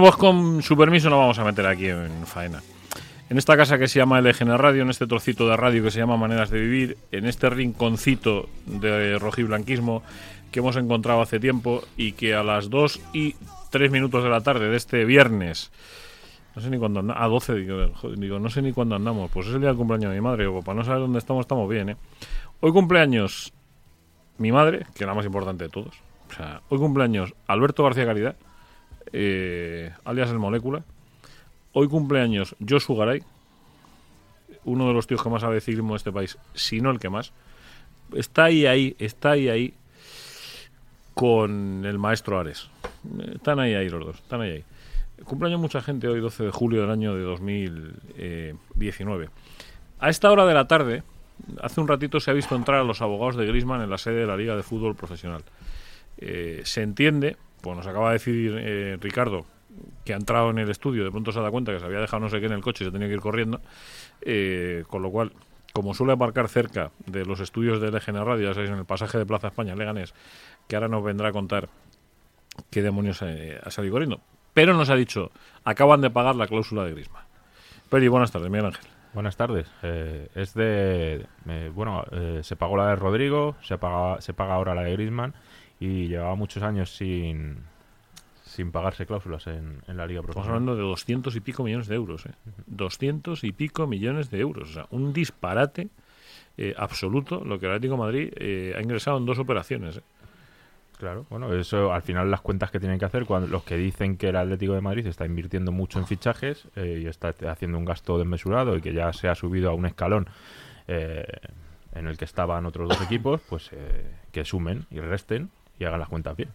Pues con su permiso nos vamos a meter aquí en faena. En esta casa que se llama LGN Radio, en este trocito de radio que se llama Maneras de Vivir, en este rinconcito de rojiblanquismo que hemos encontrado hace tiempo y que a las 2 y 3 minutos de la tarde de este viernes, no sé ni cuándo andamos, a 12, digo, no sé ni cuándo andamos, pues es el día del cumpleaños de mi madre, digo, para no saber dónde estamos, estamos bien, ¿eh? Hoy cumpleaños mi madre, que es la más importante de todos, o sea, hoy cumpleaños Alberto García Caridad, eh, alias El Molécula. Hoy cumpleaños Josu Garay, uno de los tíos que más sabe ciclismo de este país, si no el que más. Está ahí, ahí, está ahí, ahí con el maestro Ares. Están ahí, ahí los dos, están ahí, ahí. Cumpleaños mucha gente hoy, 12 de julio del año de 2019. A esta hora de la tarde, hace un ratito se ha visto entrar a los abogados de Grisman en la sede de la Liga de Fútbol Profesional. Eh, se entiende pues nos acaba de decir eh, Ricardo que ha entrado en el estudio, de pronto se da cuenta que se había dejado no sé qué en el coche y se tenía que ir corriendo, eh, con lo cual, como suele aparcar cerca de los estudios de LGN Radio, ya sabéis, en el pasaje de Plaza España, Leganés, que ahora nos vendrá a contar qué demonios eh, ha salido corriendo. Pero nos ha dicho, acaban de pagar la cláusula de Grisma. Peri, buenas tardes, Miguel Ángel. Buenas tardes. es de. bueno, se pagó la de Rodrigo, se paga, se paga ahora la de Grisman y llevaba muchos años sin, sin pagarse cláusulas en, la Liga Profesional. Estamos hablando de doscientos y pico millones de euros. ¿eh? Doscientos y pico millones de euros. O sea, un disparate eh, absoluto lo que el Atlético Madrid eh, ha ingresado en dos operaciones. ¿eh? Claro, bueno, eso al final las cuentas que tienen que hacer, cuando los que dicen que el Atlético de Madrid está invirtiendo mucho en fichajes y está haciendo un gasto desmesurado y que ya se ha subido a un escalón en el que estaban otros dos equipos, pues que sumen y resten y hagan las cuentas bien.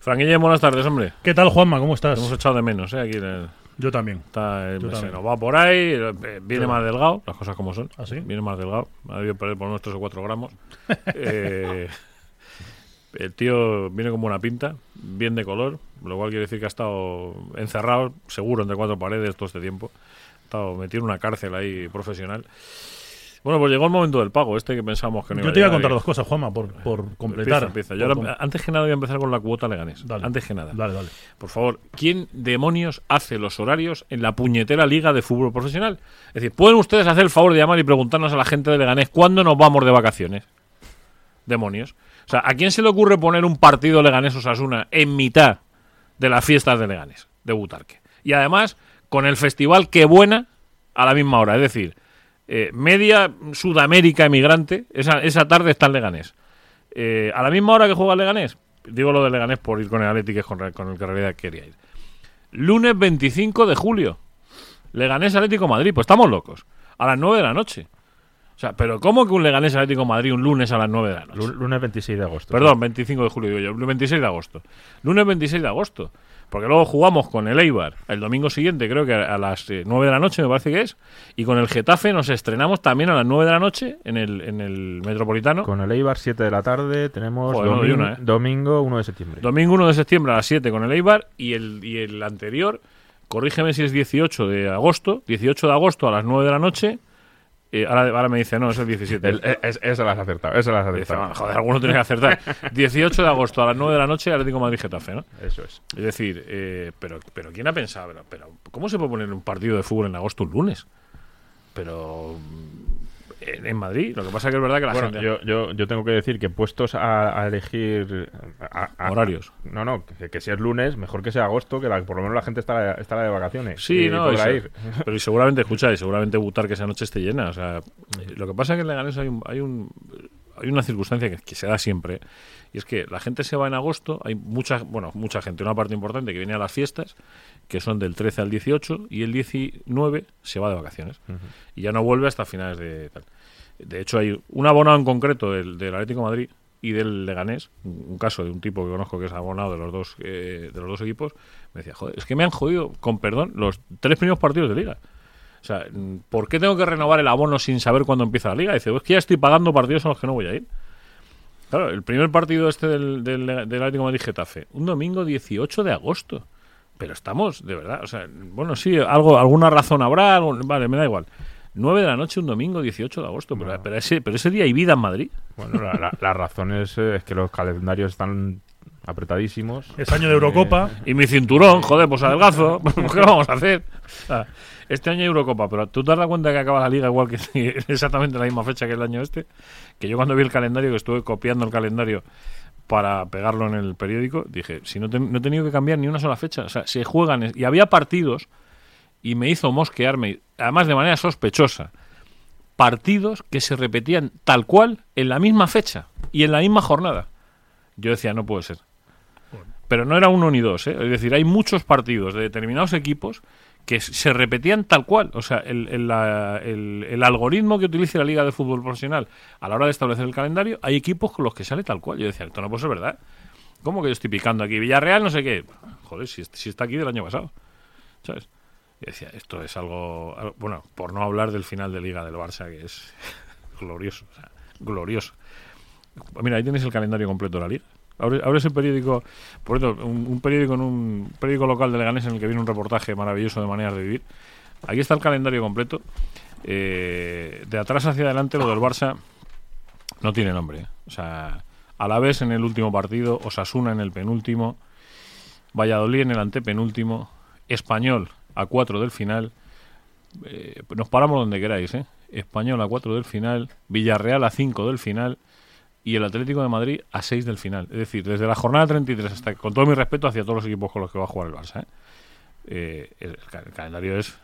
Franquilla, buenas tardes, hombre. ¿Qué tal, Juanma? ¿Cómo estás? hemos echado de menos, ¿eh? Aquí en Yo también. Está el va por ahí, eh, viene más delgado, las cosas como son. ¿Ah, sí? Viene más delgado, ha debido perder por unos 3 o 4 gramos. eh, el tío viene como una pinta, bien de color, lo cual quiere decir que ha estado encerrado, seguro, entre cuatro paredes todo este tiempo. Ha estado metido en una cárcel ahí profesional. Bueno, pues llegó el momento del pago, este que pensamos que no Yo te iba a contar dos cosas, Juanma, por, por completar. Empieza, Yo antes que nada voy a empezar con la cuota Leganés. antes que nada. Dale, dale. Por favor, ¿quién demonios hace los horarios en la puñetera liga de fútbol profesional? Es decir, ¿pueden ustedes hacer el favor de llamar y preguntarnos a la gente de Leganés cuándo nos vamos de vacaciones? Demonios. O sea, ¿a quién se le ocurre poner un partido Leganés-Osasuna en mitad de las fiestas de Leganés, de Butarque? Y además, con el festival Que Buena a la misma hora. Es decir, eh, media Sudamérica emigrante, esa, esa tarde está en Leganés. Eh, a la misma hora que juega Leganés, digo lo de Leganés por ir con el Atlético, con, con el que en realidad quería ir. Lunes 25 de julio, Leganés Atlético Madrid, pues estamos locos, a las 9 de la noche. O sea, pero ¿cómo que un Leganés Atlético Madrid un lunes a las 9 de la noche? Lunes 26 de agosto. Perdón, 25 de julio, digo yo, 26 de agosto. Lunes 26 de agosto. Porque luego jugamos con el Eibar el domingo siguiente, creo que a las 9 eh, de la noche me parece que es, y con el Getafe nos estrenamos también a las 9 de la noche en el, en el Metropolitano. Con el Eibar 7 de la tarde tenemos ¿eh? domingo 1 de septiembre. Domingo 1 de septiembre a las 7 con el Eibar y el, y el anterior, corrígeme si es 18 de agosto, 18 de agosto a las 9 de la noche ahora, me dice, no, es el 17. E, eso lo has acertado, eso lo has acertado. joder, alguno tiene que acertar. 18 de agosto a las 9 de la noche, Atlético Madrid-Getafe, ¿no? Eso es. Es decir, eh, pero, pero ¿quién ha pensado? Pero, ¿cómo se puede poner un partido de fútbol en agosto un lunes? Pero en, Madrid. Lo que pasa que es verdad que la gente... Yo, yo, yo, tengo que decir que puessto a, elegir... Horarios. No, no, que, si es lunes, mejor que sea agosto, que por lo menos la gente está, está de vacaciones. Sí, no, ir. pero y seguramente, escucha, y seguramente Butar que esa noche esté llena. O sea, lo que pasa es que en Leganés hay un... Hay un hay una circunstancia que, se da siempre y es que la gente se va en agosto, hay mucha, bueno, mucha gente, una parte importante que viene a las fiestas, que son del 13 al 18 y el 19 se va de vacaciones y ya no vuelve hasta finales de tal. De hecho, hay un abonado en concreto del, del Atlético Madrid y del Leganés, un caso de un tipo que conozco que es abonado de los dos eh, de los dos equipos, me decía, joder, es que me han jodido, con perdón, los tres primeros partidos de liga. O sea, ¿por qué tengo que renovar el abono sin saber cuándo empieza la liga? dice, pues que ya estoy pagando partidos a los que no voy a ir. Claro, el primer partido este del, del, del Atlético Madrid-Getafe, un domingo 18 de agosto. Pero estamos, de verdad, o sea, bueno, sí, algo, alguna razón habrá, vale, me da igual. 9 de la noche un domingo 18 de agosto, pero, pero, ese, pero ese día hay vida en Madrid. Bueno, la, razón es, eh, es, que los calendarios están apretadísimos. Es año de Eurocopa. Y mi cinturón, joder, pues adelgazo. ¿Qué vamos a hacer? O sea, este año hay Eurocopa, pero tú te das cuenta que acaba la liga igual que exactamente la misma fecha que el año este. Que yo cuando vi el calendario, que estuve copiando el calendario para pegarlo en el periódico, dije, si no, te- no he tenido que cambiar ni una sola fecha. O sea, se juegan y había partidos y me hizo mosquearme, además de manera sospechosa, partidos que se repetían tal cual en la misma fecha y en la misma jornada. Yo decía, no puede ser. Pero no era uno ni dos, ¿eh? es decir, hay muchos partidos de determinados equipos que se repetían tal cual. O sea, el, el- el- algoritmo que utiliza la Liga de Fútbol Profesional a la hora de establecer el calendario, hay equipos con los que sale tal cual. Yo decía, esto no puede ser verdad. ¿Cómo que yo estoy picando aquí? Villarreal, no sé qué. Joder, si, si está aquí del año pasado. ¿Sabes? Y decía, esto es algo, algo- Bueno, por no hablar del final de Liga del Barça, que es glorioso. o sea, glorioso. Mira, ahí tienes el calendario completo de la Liga. Abre, abres el periódico, por cierto, un, un periódico en un periódico local de Leganés en el que viene un reportaje maravilloso de maneras de vivir. Aquí está el calendario completo. Eh, de atrás hacia adelante, lo del Barça no tiene nombre. O sea, Alavés en el último partido, Osasuna en el penúltimo, Valladolid en el antepenúltimo, Español a 4 del final. Eh, nos paramos donde queráis, ¿eh? Español a 4 del final, Villarreal a 5 del final y el Atlético de Madrid a 6 del final. Es decir, desde la jornada 33 hasta, con todo mi respeto hacia todos los equipos con los que va a jugar el Barça, ¿eh? Eh, el, ca- el calendario es,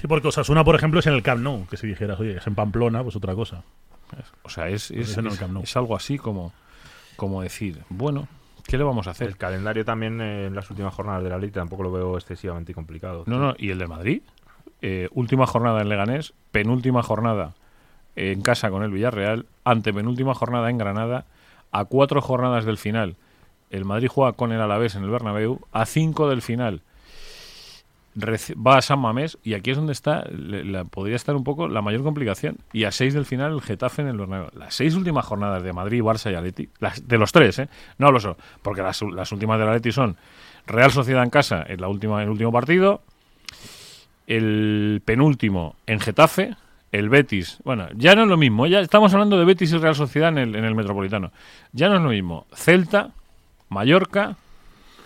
Sí, porque Osasuna, por ejemplo, es en el Camp Nou. Que si dijeras, oye, es en Pamplona, pues otra cosa. o sea, es, es, Ese no, el es- Camp Nou. es algo así como, como decir, bueno, ¿qué le vamos a hacer? El calendario también eh, en las últimas jornadas de la Liga tampoco lo veo excesivamente complicado. No, no, y el de Madrid, eh, última jornada en Leganés, penúltima jornada en casa con el Villarreal, antepenúltima jornada en Granada, a cuatro jornadas del final, el Madrid juega con el Alavés en el Bernabéu, a cinco del final va a San Mamés y aquí es donde está, la- podría estar un poco la mayor complicación. Y a seis del final el Getafe en el Bernabéu. Las seis últimas jornadas de Madrid, Barça y Atleti, de los tres, ¿eh? No hablo solo, porque las, las últimas del Atleti son Real Sociedad en casa en la última, el último partido, el penúltimo en Getafe, el Betis. Bueno, ya no es lo mismo. Ya estamos hablando de Betis y Real Sociedad en el, en el Metropolitano. Ya no es lo mismo. Celta, Mallorca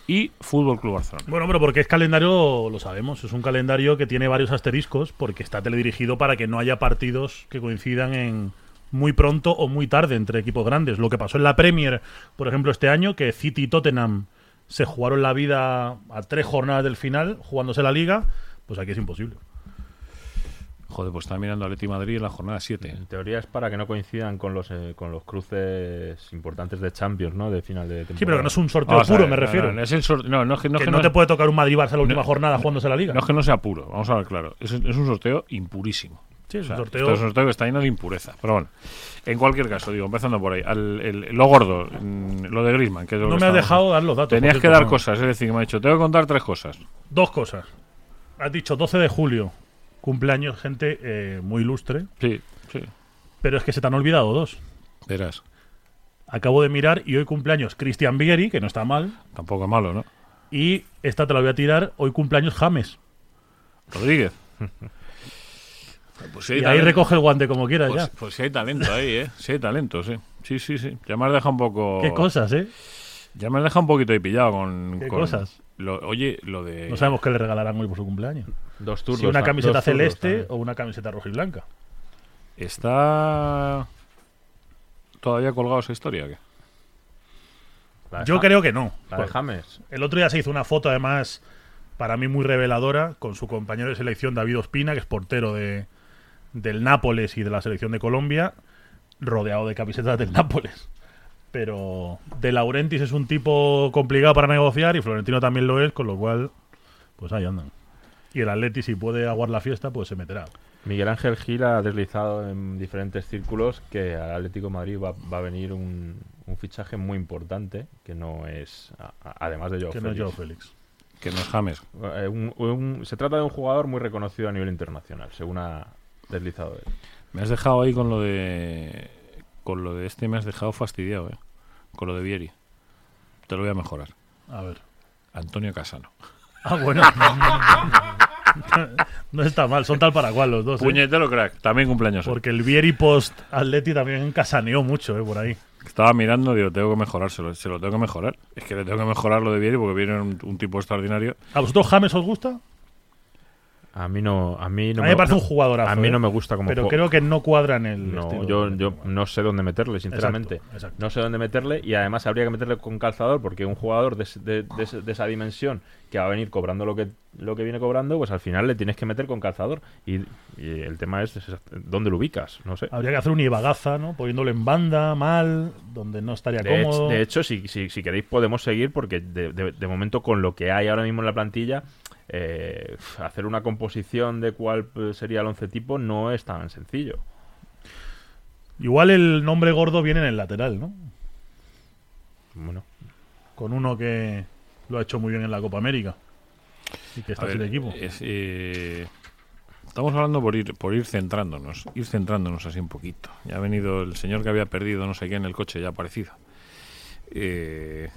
y Fútbol Club Barcelona. Bueno, pero porque es calendario, lo sabemos, es un calendario que tiene varios asteriscos porque está teledirigido para que no haya partidos que coincidan en muy pronto o muy tarde entre equipos grandes. Lo que pasó en la Premier, por ejemplo, este año, que City y Tottenham se jugaron la vida a tres jornadas del final, jugándose la liga, pues aquí es imposible. Joder, pues está mirando Atleti Madrid en la jornada 7. En teoría es para que no coincidan con los eh, con los cruces importantes de Champions, ¿no? De final de temporada. Sí, pero que no es un sorteo puro, me no, refiero. No, no, es el sorte- no, no es que no, es que que no, no- te puede tocar un Madrid-Barça la última No- jornada jugándose la liga. no es que no sea puro, vamos a ver claro. Es, es un sorteo impurísimo. sí, es O sea, un sorteo. esto es un sorteo que está lleno de impureza. Pero bueno, en cualquier caso, digo, empezando por ahí, al- el- lo gordo, mm, lo de Grisman, que es lo no que me has dejado dar los datos. Tenías que dar cosas, es decir, que me ha dicho, tengo que contar tres cosas. Dos cosas. Has dicho 12 de julio, cumpleaños, gente eh, muy ilustre, Sí, sí, pero es que se te han olvidado dos. verás. Acabo de mirar y hoy cumpleaños Cristian Vieri, que no está mal, Tampoco es malo, ¿no? y esta te la voy a tirar, hoy cumpleaños James. Rodríguez. Pues Y ahí talento. recoge el guante como quieras Pues, ya. pues sí hay talento ahí, ¿eh? Sí hay talento, sí. Sí, sí, sí. Ya me has dejado un poco... Qué cosas, ¿eh? Ya me has dejado un poquito ahí pillado con... Qué con- cosas. lo- oye, lo de... No sabemos qué le regalarán hoy por su cumpleaños. Dos turnos. Si una ta- camiseta dos celeste también. o una camiseta roja y blanca. ¿Está todavía colgado esa historia? qué? Yo creo que no. La de James. El otro día se hizo una foto, además, para mí muy reveladora, con su compañero de selección David Ospina, que es portero de, del Nápoles y de la selección de Colombia, rodeado de camisetas del Nápoles. Pero De Laurentiis es un tipo complicado para negociar y Florentino también lo es, con lo cual, pues ahí andan. Y el Atleti, si puede aguar la fiesta, pues se meterá. Miguel Ángel Gil ha deslizado en diferentes círculos que al Atlético de Madrid va, va a venir un, un fichaje muy importante, que no es, a- a- además de Joao que no es Félix. Joao Félix. Que no es James. Eh, un- un- se trata de un jugador muy reconocido a nivel internacional, según ha deslizado él. Me has dejado ahí con lo de... Con lo de este me has dejado fastidiado, ¿eh? Con lo de Vieri. Te lo voy a mejorar. A ver. Antonio Casano. Ah, bueno. no está mal, son tal para cual los dos. ¿eh? Puñetero crack. También cumpleaños. hoy. Porque el Vieri post Atleti también casaneó mucho, ¿eh? Por ahí. Estaba mirando, digo, tengo que mejorárselo. Se lo tengo que mejorar. Es que le tengo que mejorar lo de Vieri porque viene un, un tipo extraordinario. ¿A vosotros James os gusta? A mí no, a mí no a mí me parece un jugadorazo. A mí ¿eh? no me gusta como Pero creo que no cuadra en el. No, estilo yo, yo no sé dónde meterle, sinceramente. Exacto, exacto. No sé dónde meterle y además habría que meterle con calzador porque un jugador de, de- de de esa dimensión que va a venir cobrando lo que, lo que viene cobrando, pues al final le tienes que meter con calzador. Y, y el tema es, es dónde lo ubicas, no sé. Habría que hacer un Ibagaza, ¿no? Poniéndolo en banda, mal, donde no estaría De, hecho, cómodo. de hecho, si, si, si queréis podemos seguir porque de momento con lo que hay ahora mismo en la plantilla, eh, hacer una composición de cuál pues, sería el once tipo no es tan sencillo. Igual el nombre gordo viene en el lateral, ¿no? Bueno, Con uno que lo ha hecho muy bien en la Copa América. Y que está sin equipo. es, eh, estamos hablando por ir, por ir centrándonos, ir centrándonos así un poquito. Ya ha venido el señor que había perdido no sé qué en el coche, ya ha aparecido. Eh,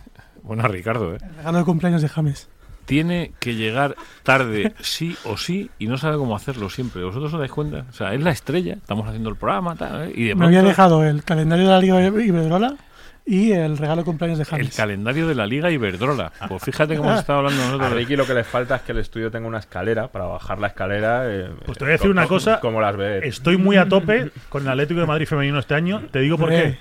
bueno, Ricardo, ¿eh? El regalo de cumpleaños de James. Tiene que llegar tarde sí o sí y no sabe cómo hacerlo siempre. ¿Vosotros os dais cuenta? O sea, es la estrella, estamos haciendo el programa tal, ¿eh? y de Me había dejado el calendario de la Liga Iberdrola y el regalo de cumpleaños de el James. calendario de la Liga Iberdrola. Pues fíjate cómo hemos estado hablando a nosotros. Ricky lo que le falta es que el estudio tenga una escalera para bajar la escalera. eh, Pues te voy a decir una co- cosa. Como las ve. Estoy muy a tope con el Atlético de Madrid femenino este año. Te digo por qué.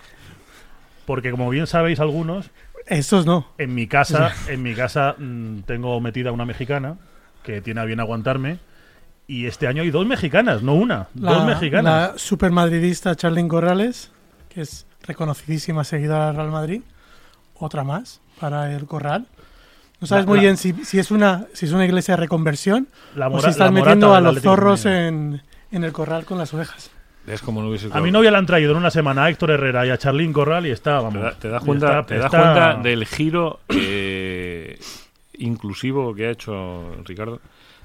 Porque como bien sabéis algunos, Estos no. en mi casa, en mi casa mm, tengo metida una mexicana que tiene a bien aguantarme. Y este año hay dos mexicanas, no una, dos mexicanas. la supermadridista Charlene Corrales, que es reconocidísima seguidora del Real Madrid. Otra más para el Corral. No sabes La- muy la- bien si, si es una si es una iglesia de reconversión La o mora- si estás la metiendo a los zorros en, en el corral con las ovejas. Es como no hubiese A mi novia le han traído en una semana a Héctor Herrera y a Charlín Corral y está, Te, vamos. da- te das cuenta, está- te das está- cuenta del giro eh, inclusivo que ha hecho Ricardo.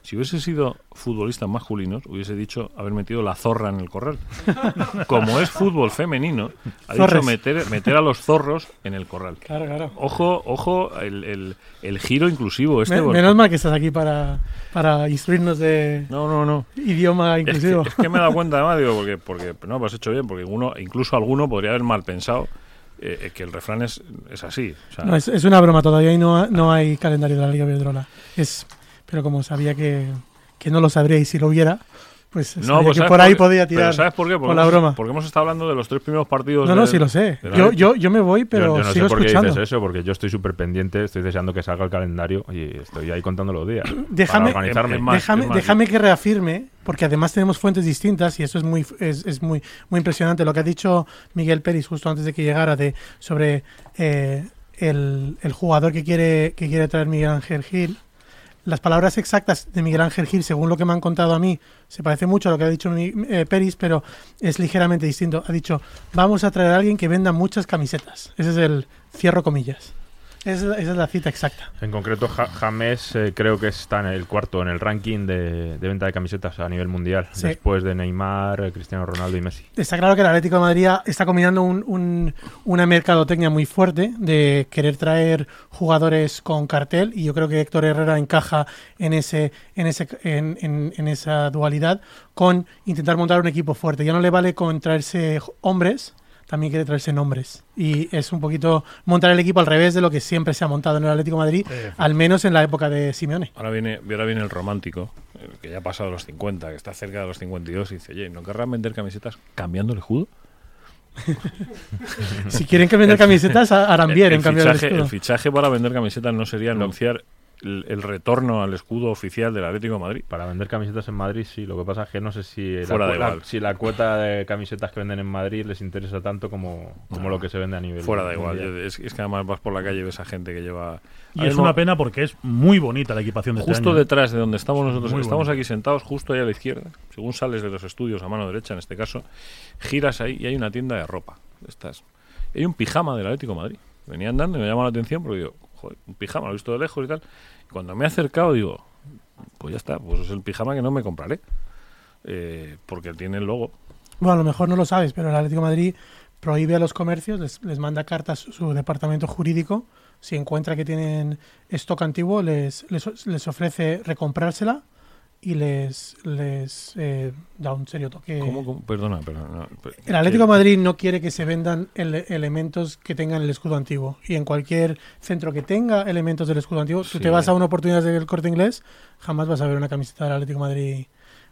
Si hubiese sido futbolistas masculinos, hubiese dicho haber metido la zorra en el corral. Como es fútbol femenino, ha dicho meter, meter a los zorros en el corral. Claro, claro. Ojo, ojo, el, el- el giro inclusivo este. Me- porque- menos mal que estás aquí para, para instruirnos de No, no, no. idioma Es que, inclusivo. es que me he dado cuenta además, digo, porque, porque no, pues has hecho bien, porque uno, incluso alguno podría haber mal pensado eh, que el refrán es, es así. O sea, No, es, es una broma, todavía y no, ha- no hay calendario de la Liga Iberdrola. Es, pero como sabía que, que no lo sabríais si lo hubiera, pues sabía pues que ¿sabes por ahí podía tirar ¿Sabes por qué? Porque con la broma. Porque hemos estado hablando de los tres primeros partidos. No, no, del- sí lo sé. de Yo, yo, yo me voy, pero yo, yo no sigo sé por qué dices eso, porque yo estoy súper pendiente, estoy deseando que salga el calendario y estoy ahí contando los días. Déjame- para organizarme. Es más, déjame, déjame que reafirme, porque además tenemos fuentes distintas y eso es muy es, es muy muy impresionante lo que ha dicho Miguel Pérez justo antes de que llegara de sobre eh, el, el jugador que quiere que quiere traer Miguel Ángel Gil. Las palabras exactas de Miguel Ángel Gil, según lo que me han contado a mí, se parece mucho a lo que ha dicho mi, eh, Peris, pero es ligeramente distinto. Ha dicho, vamos a traer a alguien que venda muchas camisetas. Ese es el cierro comillas. Es la- esa es la cita exacta. En concreto, Ja- James eh, creo que está en el cuarto en el ranking de, de venta de camisetas a nivel mundial, Sí. después de Neymar, Cristiano Ronaldo y Messi. Está claro que el Atlético de Madrid está combinando un- un- una mercadotecnia muy fuerte de querer traer jugadores con cartel y yo creo que Héctor Herrera encaja en ese en ese en, en- en esa dualidad con intentar montar un equipo fuerte. Ya no le vale con traerse hombres, también quiere traerse nombres y es un poquito montar el equipo al revés de lo que siempre se ha montado en el Atlético de Madrid, Eh, al menos en la época de Simeone. Ahora viene, ahora viene el romántico, el que ya ha pasado los 50, que está cerca de los 52, y dice, oye, ¿no querrán vender camisetas cambiando el escudo? Si quieren que vender camisetas harán bien el, en cambiar el fichaje, escudo. el fichaje para vender camisetas no sería anunciar el, el retorno al escudo oficial del Atlético de Madrid. Para vender camisetas en Madrid, sí. Lo que pasa es que no sé si la, Fuera de la- igual. si la cuota de camisetas que venden en Madrid les interesa tanto como, como No. lo que se vende a nivel Fuera da igual. Es, es que además vas por la calle y ves a gente que lleva... y es una pena porque es muy bonita la equipación de este Justo año. detrás de donde estamos nosotros, Muy estamos bonito. aquí sentados justo ahí a la izquierda, según sales de los estudios a mano derecha en este caso, giras ahí y hay una tienda de ropa. de Estas. Y hay un pijama del Atlético de Madrid. Venía andando y me llama la atención porque digo, un pijama, lo he visto de lejos y tal. Y cuando me he acercado digo, pues ya está, pues es el pijama que no me compraré. Eh, porque tiene el logo. Bueno, a lo mejor no lo sabes, pero el Atlético de Madrid prohíbe a los comercios, les, manda cartas su departamento jurídico. Si encuentra que tienen stock antiguo, les, les ofrece recomprársela y les, les eh, da un serio toque. ¿Cómo, cómo? Perdona, perdona. El Atlético de Madrid no quiere que se vendan ele- elementos que tengan el escudo antiguo. Y en cualquier centro que tenga elementos del escudo antiguo, tú Sí. te vas a una oportunidad del corte inglés, jamás vas a ver una camiseta del Atlético de Madrid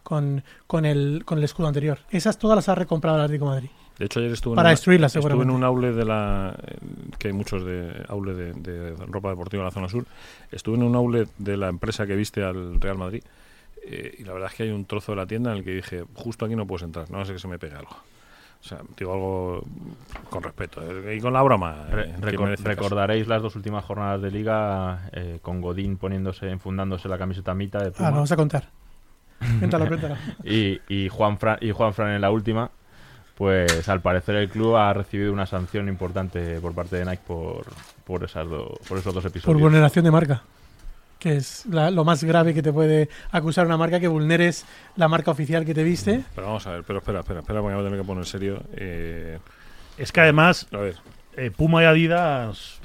con, con, el, con el escudo anterior. Esas todas las ha recomprado el Atlético de Madrid. De hecho, ayer estuve en, Para una- destruirlas, estuve en un aule de la. eh, que hay muchos de aule de, de ropa deportiva en la zona sur. Estuve en un aule de la empresa que viste al Real Madrid. Eh, y la verdad es que hay un trozo de la tienda en el que dije, justo aquí no puedes entrar, no sé que se me pegue algo. O sea, digo algo con respeto. eh, y con la broma. Eh, recordaréis las dos últimas jornadas de liga eh, con Godín poniéndose, enfundándose la camiseta mitad de Ah, Puma lo vamos a contar. Cuéntalo, cuéntalo. y, y Juan Fran, y Juan Fran en la última. Pues al parecer el club ha recibido una sanción importante por parte de Nike por, por, esas do- por esos dos Por episodios. vulneración de marca. Que es la- lo más grave que te puede acusar una marca, que vulneres la marca oficial que te viste. Pero vamos a ver, pero espera, espera, espera, porque me voy a tener que poner serio. Eh, Es que además, a ver, eh, Puma y Adidas,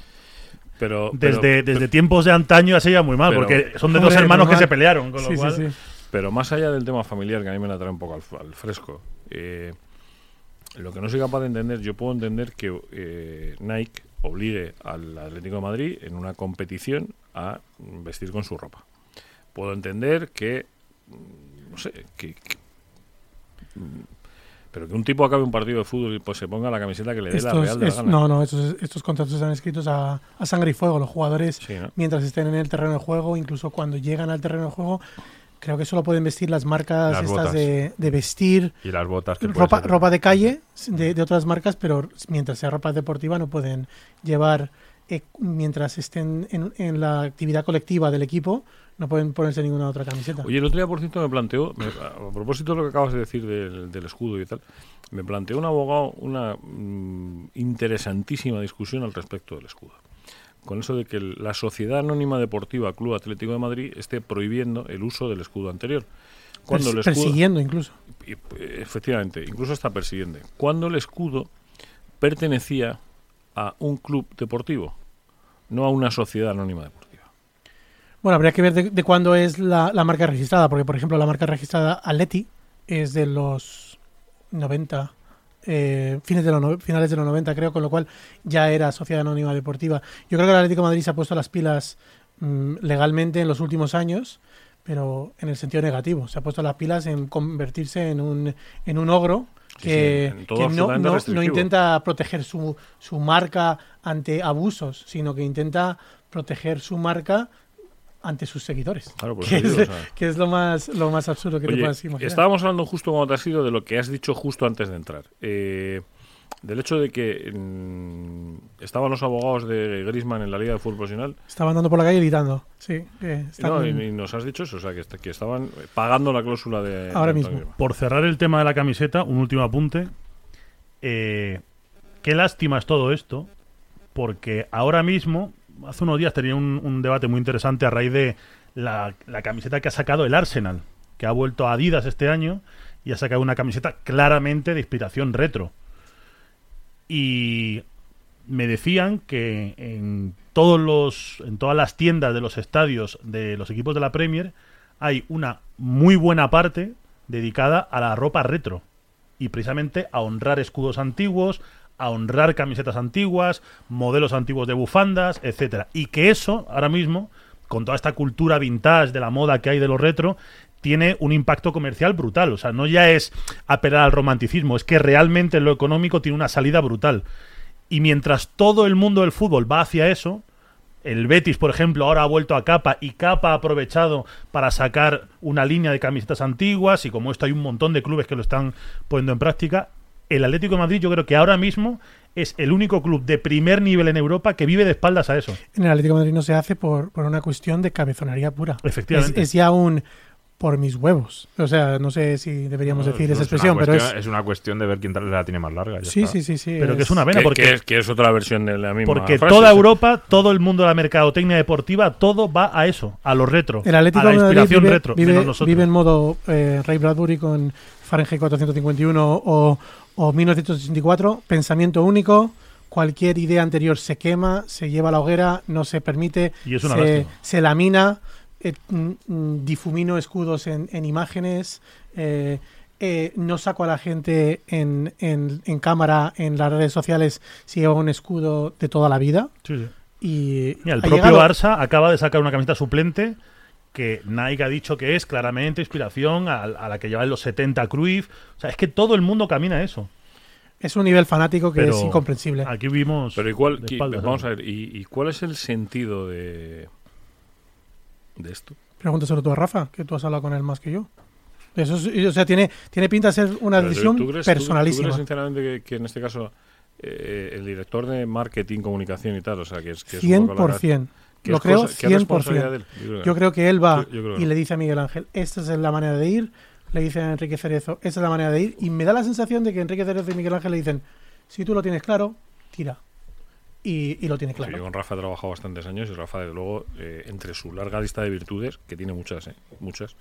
pero. pero- desde, desde tiempos de antaño, ya se lleva muy mal, pero- porque son de dos hermanos que se pelearon. Con lo Sí, sí, cual, sí. Pero más allá del tema familiar, que a mí me la trae un poco al, al fresco, eh, lo que no soy capaz de entender, yo puedo entender que eh, Nike obligue al Atlético de Madrid en una competición a vestir con su ropa. Puedo entender que, mm, no sé, que, que- mm, pero que un tipo acabe un partido de fútbol y pues se ponga la camiseta que le dé la Real de la es- gana. no, no, estos, estos contratos están escritos a, a sangre y fuego. Los jugadores, Sí, ¿no? mientras estén en el terreno de juego, incluso cuando llegan al terreno de juego, creo que solo pueden vestir las marcas Las estas de, de vestir Y las botas que ropa, ser- ropa de calle de, de otras marcas, pero mientras sea ropa deportiva no pueden llevar, eh, mientras estén en, en la actividad colectiva del equipo, no pueden ponerse ninguna otra camiseta. Oye, el otro día, por cierto, me planteó, me- a, propósito de lo que acabas de decir del, del escudo y tal, me planteó un abogado una mm, interesantísima discusión al respecto del escudo. Con eso de que la Sociedad Anónima Deportiva Club Atlético de Madrid esté prohibiendo el uso del escudo anterior. Cuando el escudo, persiguiendo incluso. efectivamente, incluso está persiguiendo. Cuando el escudo pertenecía a un club deportivo, no a una sociedad anónima deportiva. Bueno, habría que ver de, de cuándo es la, la marca registrada, porque por ejemplo la marca registrada Atleti es de los 90, eh, fines de los finales de los 90 creo, con lo cual ya era Sociedad Anónima Deportiva. Yo creo que el Atlético de Madrid se ha puesto las pilas mm, legalmente en los últimos años, pero en el sentido negativo. Se ha puesto las pilas en convertirse en un, en un ogro que, sí, que no, no- no intenta proteger su, su marca ante abusos, sino que intenta proteger su marca ante sus seguidores. Claro, por que, es, digo, o sea, que es lo más lo más absurdo que te Oye, puedas imaginar. estábamos hablando justo cuando te has ido de lo que has dicho justo antes de entrar. Eh, del hecho de que mm, estaban los abogados de Grisman en la Liga de Fútbol Profesional Estaba andando por la calle gritando. Sí, que no, y- y nos has dicho eso, o sea, que, est- que estaban pagando la cláusula de. Ahora de mismo. Grisman. Por cerrar el tema de la camiseta, un último apunte. Eh, qué lástima es todo esto, porque ahora mismo, hace unos días tenía un, debate muy interesante a raíz de la, la camiseta que ha sacado el Arsenal, que ha vuelto a Adidas este año y ha sacado una camiseta claramente de inspiración retro. Y me decían que en todos los en todas las tiendas de los estadios de los equipos de la Premier hay una muy buena parte dedicada a la ropa retro y precisamente a honrar escudos antiguos, a honrar camisetas antiguas, modelos antiguos de bufandas, etcétera. Y que eso ahora mismo con toda esta cultura vintage de la moda que hay de lo retro tiene un impacto comercial brutal, o sea, no ya es apelar al romanticismo, es que realmente en lo económico tiene una salida brutal. Y mientras todo el mundo del fútbol va hacia eso, el Betis, por ejemplo, ahora ha vuelto a Capa y Capa ha aprovechado para sacar una línea de camisetas antiguas y como esto hay un montón de clubes que lo están poniendo en práctica, el Atlético de Madrid yo creo que ahora mismo es el único club de primer nivel en Europa que vive de espaldas a eso. En el Atlético de Madrid no se hace por, por una cuestión de cabezonería pura. Es, Efectivamente. es ya un por mis huevos. O sea, no sé si deberíamos No, decir es esa expresión, pero cuestión- es... es una cuestión de ver quién la tiene más larga. Sí, sí, sí, sí. Pero que es una pena Que, porque que es, que es otra versión de la misma. Porque frase, toda sí. Europa, todo el mundo de la mercadotecnia deportiva, todo va a eso, a lo retro, El Atlético a la inspiración vive, retro, vive- menos nosotros. vive en modo eh, Ray Bradbury con Fahrenheit 451 o, o 1984, pensamiento único, cualquier idea anterior se quema, se lleva a la hoguera, no se permite, Y es una se, lamina eh, mm, mm, difumino escudos en, en imágenes, eh, eh, no saco a la gente en, en- en cámara en las redes sociales si lleva un escudo de toda la vida. Sí, sí. Y Mira, el propio llegado- Barça acaba de sacar una camiseta suplente que Nike ha dicho que es claramente inspiración a, a la que lleva en los 70 Cruyff. O sea, es que todo el mundo camina a eso. Es un nivel fanático que Pero es incomprensible. Aquí vimos. Pero igual, de qui- espaldas, vamos a ver, ¿y, y cuál es el sentido de, de esto? Pregúntaselo tú a Rafa, que tú has hablado con él más que yo. Eso es- o sea, tiene, tiene pinta de ser una Pero tú- decisión ¿tú crees- tú- personalísima. ¿Tú crees sinceramente que, que en este caso eh, el director de marketing, comunicación y tal, o sea, que es, que es un poco 100%. Lo creo cosa- que es responsabilidad 100%. de él? Yo creo que Yo no. creo que él va Yo- yo y no. le dice a Miguel Ángel, esta es la manera de ir, le dice a Enrique Cerezo, esta es la manera de ir, y me da la sensación de que Enrique Cerezo y Miguel Ángel le dicen, si tú lo tienes claro, tira. Y, y lo tiene Sí, yo claro. con Rafa he trabajado bastantes años y Rafa, desde luego, eh, entre su larga lista de virtudes, que tiene muchas, eh, muchas,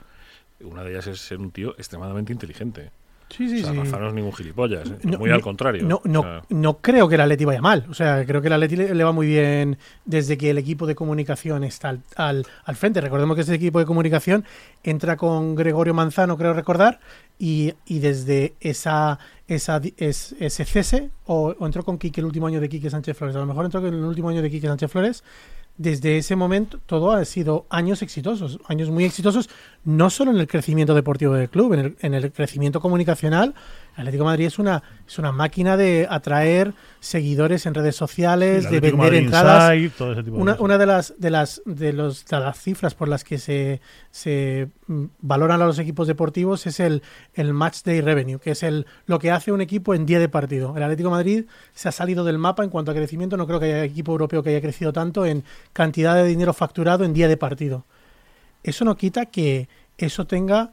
una de ellas es ser un tío extremadamente inteligente. Sí, sí, o sea, sí. Rafa no es ningún gilipollas, eh, No, muy no, al contrario. No, no, O sea, no creo que el Atleti vaya mal. O sea, creo que el Atleti le, le va muy bien desde que el equipo de comunicación está al, al, al frente. Recordemos que ese equipo de comunicación entra con Gregorio Manzano, creo recordar, y, y desde esa, esa es- ese cese, o, o entró con Quique el último año de Quique Sánchez Flores, a lo mejor entró en el último año de Quique Sánchez Flores, desde ese momento todo ha sido años exitosos, años muy exitosos, no solo en el crecimiento deportivo del club, en el, en el crecimiento comunicacional. Atlético de Madrid es una, es una máquina de atraer seguidores en redes sociales, de vender Madrid entradas. Inside, todo ese tipo de Una, cosas. una de las de las de los de las cifras por las que se, se mm, valoran a los equipos deportivos es el, el match day revenue, que es el lo que hace un equipo en día de partido. El Atlético de Madrid se ha salido del mapa en cuanto a crecimiento, no creo que haya equipo europeo que haya crecido tanto en cantidad de dinero facturado en día de partido. Eso no quita que eso tenga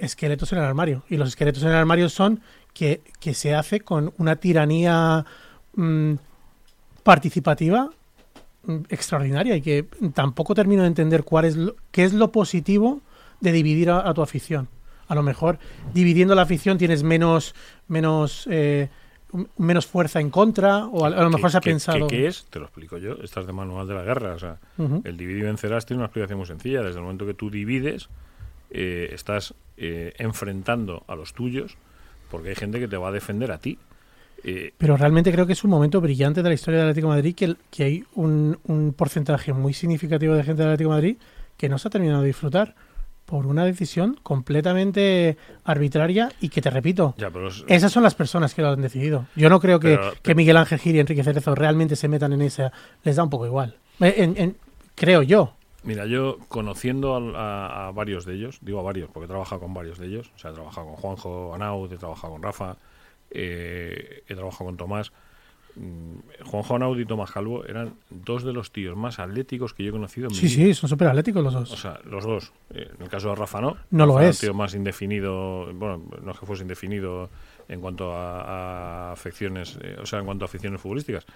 esqueletos en el armario. Y los esqueletos en el armario son que, que se hace con una tiranía mm, participativa mm, extraordinaria y que tampoco termino de entender cuál es lo, qué es lo positivo de dividir a, a tu afición. A lo mejor dividiendo la afición tienes menos menos eh, menos fuerza en contra o a, lo ¿qué- mejor se ha pensado. ¿Qué, es? Te lo explico yo. Estás de manual de la guerra. O sea, Ujú. el dividir y vencerás tiene una explicación muy sencilla. Desde el momento que tú divides, eh, estás eh, enfrentando a los tuyos porque hay gente que te va a defender a ti. Eh, Pero realmente creo que es un momento brillante de la historia del Atlético de Madrid que, el- que hay un, un porcentaje muy significativo de gente del Atlético de Madrid que no se ha terminado de disfrutar por una decisión completamente arbitraria y que te repito, ya, pero es- esas son las personas que lo han decidido. Yo no creo que, Pero- que Miguel Ángel Gil y Enrique Cerezo realmente se metan en esa. Les da un poco igual. Eh, en- en- creo yo. Mira, yo conociendo a, a varios de ellos, digo a varios porque he trabajado con varios de ellos, o sea, he trabajado con Juanjo Anaud, he trabajado con Rafa, eh, he trabajado con Tomás. Mm, Juanjo Anaud y Tomás Calvo eran dos de los tíos más atléticos que yo he conocido en mi Sí, vida. sí, son súper atléticos los dos. O sea, los dos. Eh, en el caso de Rafa no. No lo Rafa era es. un tío más indefinido, bueno, no es que fuese indefinido en cuanto a, a afecciones, eh, o sea, en cuanto a aficiones futbolísticas.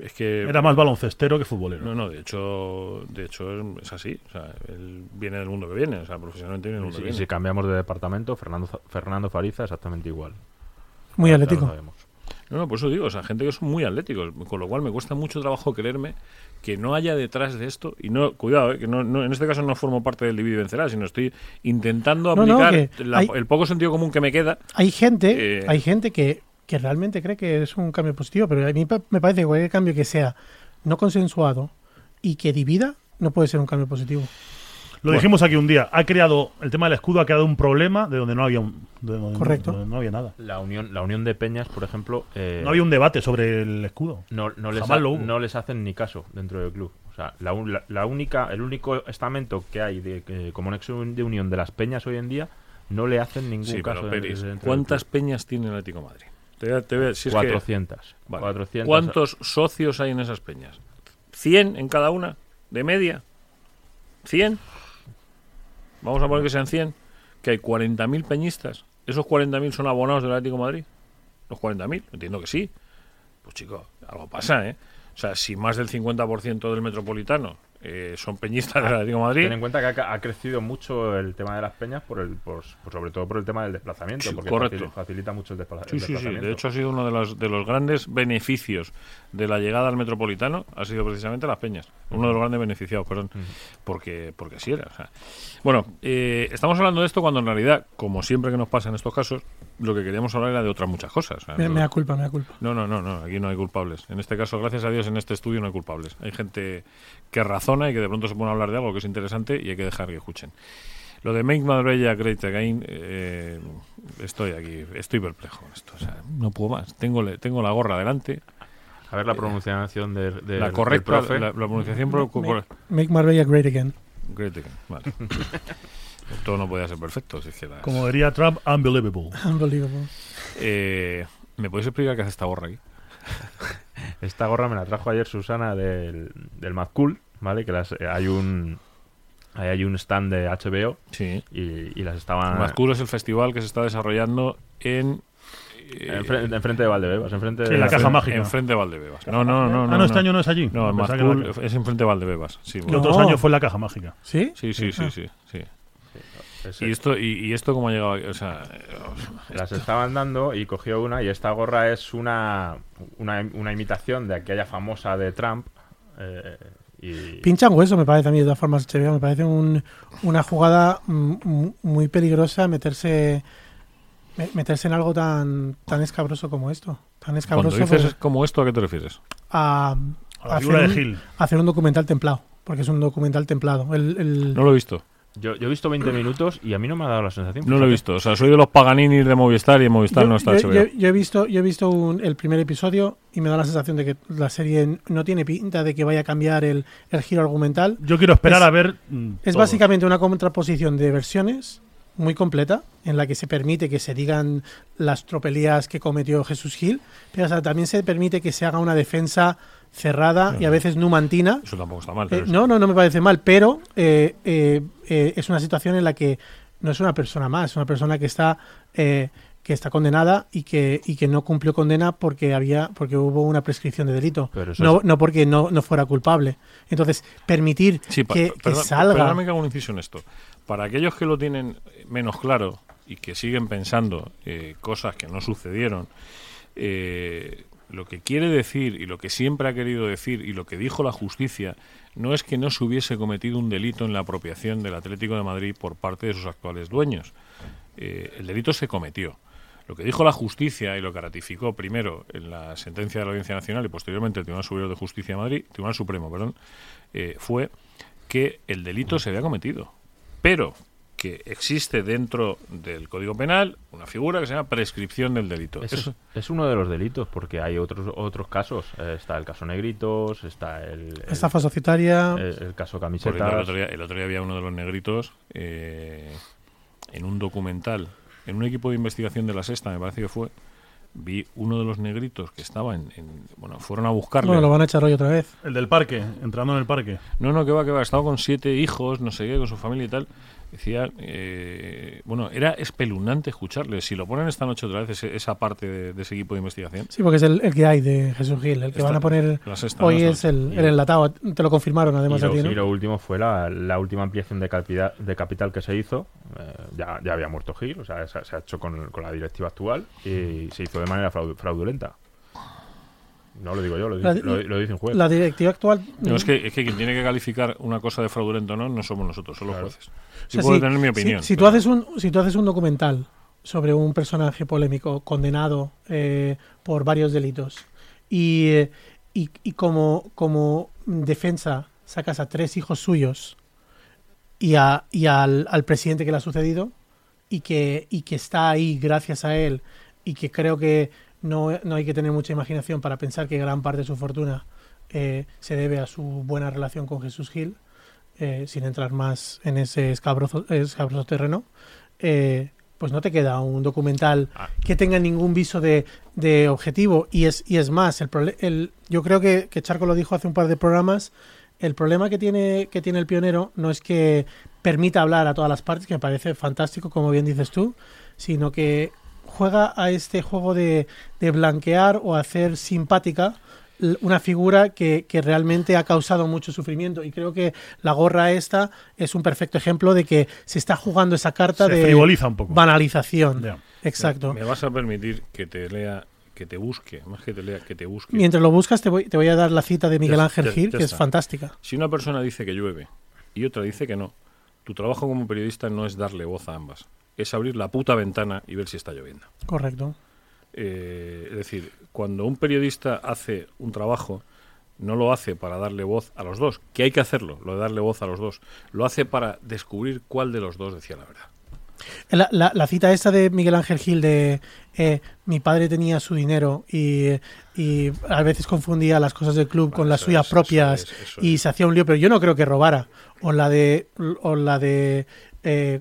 Es que Era más baloncestero que futbolero. no, no, de hecho, de hecho es, es así. O sea, él viene del mundo que viene, o sea, profesionalmente viene del Y mundo si, que y viene. si cambiamos de departamento, Fernando, Fernando Fariza exactamente igual. Muy Ya lo atlético. No, no, por eso digo, o sea, gente que son muy atléticos, con lo cual me cuesta mucho trabajo creerme que no haya detrás de esto, y no, cuidado, eh, que no, no- en este caso no formo parte del divide y vencerá, sino estoy intentando No, no, aplicar que la- hay- el poco sentido común que me queda. Hay gente, Eh, hay gente que, que realmente cree que es un cambio positivo, pero a mí me parece que cualquier cambio que sea no consensuado y que divida no puede ser un cambio positivo. Lo dijimos aquí un día. Ha creado el tema del escudo ha creado un problema de donde no había un, de donde Correcto. no, no había nada. La unión, la unión de Peñas, por ejemplo, eh, No había un debate sobre el escudo. no, no les Jamás ha- lo hubo. no les hacen ni caso dentro del club. O sea, la, un- la- la única, el único estamento que hay de, que- como nexo de unión de las peñas hoy en día no le hacen ningún Sí, caso. pero Peris, ¿cuántas peñas tiene el Atlético de Madrid? Te, te si es que- 400. Vale. 400. ¿Cuántos socios hay en esas peñas? ¿100 en cada una? ¿De media? ¿100? Vamos a poner que sean 100. Que hay 40.000 peñistas. ¿Esos 40.000 son abonados del Atlético Madrid? ¿Los 40.000? Entiendo que sí. Pues chico, algo pasa, ¿eh? O sea, si más del 50% del metropolitano eh, son peñistas del Atlético de Madrid. Ten en cuenta que ha, ha crecido mucho el tema de las peñas, por el, por, por- sobre todo por el tema del desplazamiento, Sí, porque facilita mucho el, despla- el Sí, sí, sí. desplazamiento. De hecho, ha sido uno de los, de los grandes beneficios de la llegada al Metropolitano, ha sido precisamente las peñas. Uno de los grandes beneficiados, perdón. Porque, porque así era. o sea. Bueno, eh, estamos hablando de esto cuando en realidad, como siempre que nos pasa en estos casos, lo que queríamos hablar era de otras muchas cosas. sea, Me, no- me da culpa, me da culpa. No, no, no, no, aquí no hay culpables. En este caso, gracias a Dios, en este estudio no hay culpables. Hay gente que razona y que de pronto se pone a hablar de algo que es interesante y hay que dejar que escuchen. Lo de Make Marbella Great Again, eh, estoy aquí, estoy perplejo con esto. O sea, no puedo más. Tengo, le- tengo la gorra delante, A ver la pronunciación de, de- la del correcta, profe. la, la pronunciación. pro- cor- Make Marbella great again. Great Again, vale. Todo no podía ser perfecto. si es que las- Como diría Trump, unbelievable. Unbelievable. Eh, ¿Me podéis explicar qué hace esta gorra aquí? Esta gorra me la trajo ayer Susana del, del Mad Cool, ¿vale? Que las, eh, hay un ahí hay un stand de HBO Sí. y, y las estaban Más Cool es el festival que se está desarrollando en... eh, enfrente, enfrente de Valdebebas, enfrente Sí, de la Caja Mágica. Enfrente de Valdebebas. No, no, no. ah, no, este año no es allí. No, Mad Cool es enfrente de Valdebebas. Sí, que bueno. otros No. años fue la Caja Mágica. ¿Sí? sí, sí, sí, Ah. sí, sí. ¿Y esto, y, y esto cómo ha llegado? aquí? O sea, eh, Las estaban dando y cogió una y esta gorra es una, una, una imitación de aquella famosa de Trump. eh, y Pinchan hueso, me parece a mí, de todas formas, HBO. Me parece un- una jugada muy peligrosa meterse me- meterse en algo tan tan escabroso como esto. Tan cuando escabroso dices pues, como esto, ¿a qué te refieres? a, A la a figura de hacer, un, hacer un documental templado. Porque es un documental templado. El, el- No lo he visto. Yo, yo he visto 20 minutos y a mí no me ha dado la sensación. No lo he visto. O sea, soy de los Paganinis de Movistar y en Movistar yo, no está yo- HBO. yo- yo he visto, yo he visto un- el primer episodio y me da la sensación de que la serie no tiene pinta de que vaya a cambiar el, el giro argumental. Yo quiero esperar Es- a ver. mm, Es todo. básicamente una contraposición de versiones muy completa, en la que se permite que se digan las tropelías que cometió Jesús Gil, pero o sea, también se permite que se haga una defensa cerrada y a veces numantina. Eso tampoco está mal. Eh, no, no, no me parece mal, pero eh, eh, eh, es una situación en la que no es una persona más, es una persona que está eh, que está condenada y que y que no cumplió condena porque había porque hubo una prescripción de delito, Pero no, es- no porque no, no fuera culpable. Entonces permitir Sí, pa- que, que perdón, salga Perdóname que hago un inciso en esto. Para aquellos que lo tienen menos claro y que siguen pensando eh, cosas que no sucedieron, eh, lo que quiere decir y lo que siempre ha querido decir y lo que dijo la justicia no es que no se hubiese cometido un delito en la apropiación del Atlético de Madrid por parte de sus actuales dueños. Eh, el delito se cometió. Lo que dijo la justicia y lo que ratificó primero en la sentencia de la Audiencia Nacional y posteriormente el Tribunal Superior de Justicia de Madrid, Tribunal Supremo, perdón, fue que el delito se había cometido, pero que existe dentro del Código Penal una figura que se llama prescripción del delito. Eso- es, es uno de los delitos, porque hay otros otros casos. Eh, está el caso Negritos, está el, el, estafa societaria. el- el caso por ejemplo, el, Camisetas. otro día, el otro día había uno de los negritos eh, en un documental, en un equipo de investigación de la Sexta, me parece que fue, vi uno de los negritos que estaba en... en- bueno, fueron a buscarle. bueno, lo van a echar hoy otra vez. El del parque, entrando en el parque. No, no, que va, que va. Estaba con siete hijos, no sé qué, con su familia y tal. Decía, eh, bueno, era espeluznante escucharle. Si lo ponen esta noche otra vez, ese- esa parte de, de ese equipo de investigación. Sí, porque es el, el que hay de Jesús Gil. El que Esta- van a poner sexta, hoy es el, el enlatado. Te lo confirmaron además y, a lo, ti, ¿no? y lo último fue la, la última ampliación de capital, de capital que se hizo. Eh, ya, ya había muerto Gil, o sea, se, se ha hecho con, con la directiva actual y se hizo de manera fraudu- fraudulenta. No lo digo yo, lo, La lo, lo dice un juez. La directiva actual. No, es que, es que quien tiene que calificar una cosa de fraudulento o no, no somos nosotros, son los Claro. jueces. O Sí sea, puedo si- tener mi opinión. Si, tú pero- haces un, si tú haces un documental sobre un personaje polémico condenado eh, por varios delitos y, eh, y, y como, como defensa sacas a tres hijos suyos y, a, y al, al presidente que le ha sucedido y que, y que está ahí gracias a él y que creo que no, no hay que tener mucha imaginación para pensar que gran parte de su fortuna eh, se debe a su buena relación con Jesús Gil, eh, sin entrar más en ese escabroso, escabroso terreno, eh, pues no te queda un documental Ah. que tenga ningún viso de, de objetivo. Y es, y es más, el, el yo creo que, que Charco lo dijo hace un par de programas, el problema que tiene, que tiene el pionero no es que permita hablar a todas las partes, que me parece fantástico, como bien dices tú, sino que juega a este juego de, de blanquear o hacer simpática una figura que, que realmente ha causado mucho sufrimiento. Y creo que la gorra esta es un perfecto ejemplo de que se está jugando esa carta Se de frivoliza un poco. banalización. Exacto. Me vas a permitir que te lea, que te busque, más que te lea, que te busque. Mientras lo buscas, te voy, te voy a dar la cita de Miguel Ya- Ángel ya- Gil, ya que es fantástica. Si una persona dice que llueve y otra dice que no, tu trabajo como periodista no es darle voz a ambas, es abrir la puta ventana y ver si está lloviendo. Correcto. Eh, es decir, cuando un periodista hace un trabajo, no lo hace para darle voz a los dos, que hay que hacerlo, lo de darle voz a los dos, lo hace para descubrir cuál de los dos decía la verdad. La, la- la cita esta de Miguel Ángel Gil de eh, mi padre tenía su dinero y, y a veces confundía las cosas del club con las suyas es, propias eso es, eso y se hacía un lío, pero yo no creo que robara. O la de, o la de eh,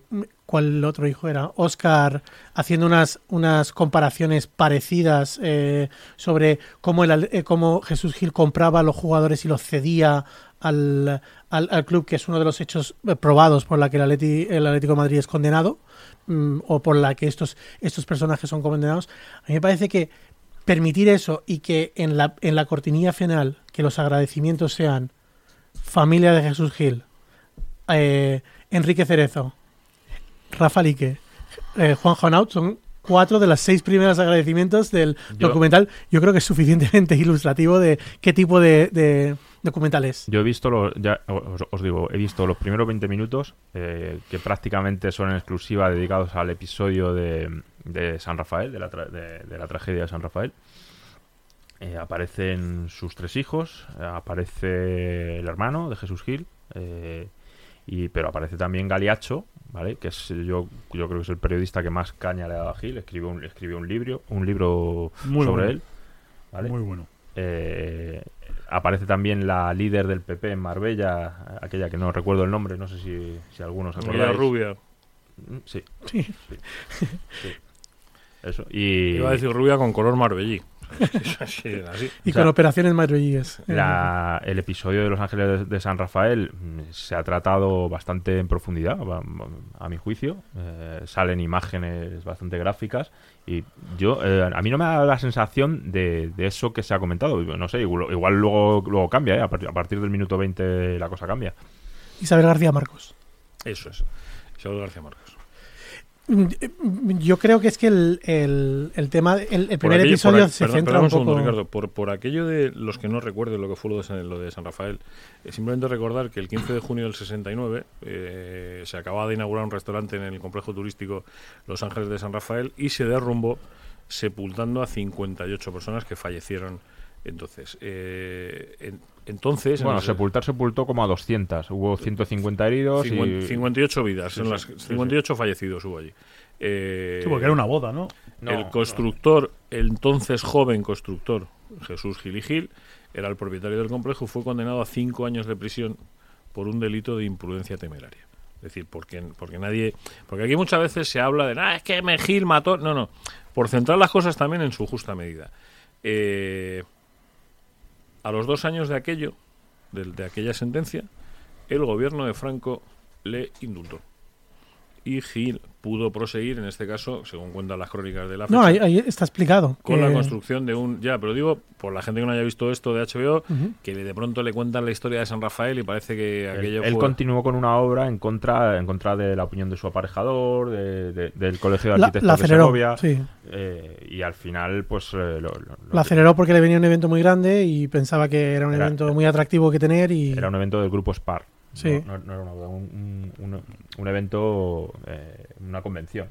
¿cuál otro hijo era? Oscar haciendo unas, unas comparaciones parecidas eh, sobre cómo, el, eh, cómo Jesús Gil compraba a los jugadores y los cedía al, al, club, que es uno de los hechos eh, probados por la que el, Atlético Madrid es condenado, mm, o por la que estos, estos personajes son condenados. A mí me parece que permitir eso y que en la, en la cortinilla final, que los agradecimientos sean familia de Jesús Gil, eh, Enrique Cerezo, Rafa Lique, eh, Juan Jonaut, son cuatro de las seis primeros agradecimientos del Yo- documental. Yo creo que es suficientemente ilustrativo de qué tipo de, de documental es. Yo he visto, los, ya os, os digo, he visto los primeros 20 minutos eh, que prácticamente son en exclusiva dedicados al episodio de, de San Rafael, de la, tra- de, de la tragedia de San Rafael. Eh, aparecen sus tres hijos, eh, aparece el hermano de Jesús Gil, eh, y, pero aparece también Galiacho, ¿vale? que es yo, yo creo que es el periodista que más caña le ha dado a Gil, escribió un, escribió un libro, un libro Muy sobre bueno. él. ¿vale? Muy bueno. Eh, aparece también la líder del PP en Marbella, aquella que no recuerdo el nombre, no sé si, si algunos acordáis. rubia. Mm, Sí, Sí. eso. Y Iba a decir rubia con color marbellí. Así. Y O sea, con operaciones. Eh, la- el episodio de Los Ángeles de, de San Rafael mm, se ha tratado bastante en profundidad, a mi juicio. Eh, salen imágenes bastante gráficas y yo eh, a mí no me da la sensación de, de eso que se ha comentado. No sé, igual, igual luego, luego cambia, ¿eh? a, partir, a partir del minuto 20 la cosa cambia. Isabel García Marcos. Eso es. Isabel García Marcos. Mm, Yo creo que es que el, el, el tema, el, el primer episodio se perdón, centra perdón un segundo, poco. Ricardo. Por, por aquello de los que no recuerden lo que fue lo de San, lo de San Rafael, eh, simplemente recordar que el 15 de junio del 69 eh, se acababa de inaugurar un restaurante en el complejo turístico Los Ángeles de San Rafael y se derrumbó sepultando a 58 personas que fallecieron entonces. Eh, en- entonces, en Bueno, sepultar sepultó como a 200. Hubo 150 heridos Cincuen- y... 58 vidas, Sí, en sí, las, sí, sí. 58 fallecidos hubo allí. Eh, Sí, porque era una boda, ¿no? No, el constructor, el entonces joven constructor, Jesús Gil y Gil, era el propietario del complejo y fue condenado a cinco años de prisión por un delito de imprudencia temeraria. Es decir, porque, porque nadie. Porque aquí muchas veces se habla de, ah, es que me Gil mató. No, no. Por centrar las cosas también en su justa medida. Eh, a los dos años de aquello, de, de aquella sentencia, el gobierno de Franco le indultó. Y Gil pudo proseguir, en este caso, según cuentan las crónicas de la No, fecha, ahí, ahí está explicado. con la construcción de un ya pero digo por la gente que no haya visto esto de HBO que de pronto le cuentan la historia de San Rafael y parece que Él, aquello él fue continuó con una obra en contra en contra de la opinión de su aparejador, de- de- del Colegio de La, Arquitectos la de aceleró. Segovia. Sí. eh, y al final, pues. eh, lo- La aceleró porque le venía un evento muy grande y pensaba que era un Era- evento muy atractivo que tener y Era un evento del grupo SPAR. Sí. No, no- no era una boda, un, un- un- un evento, eh, una convención.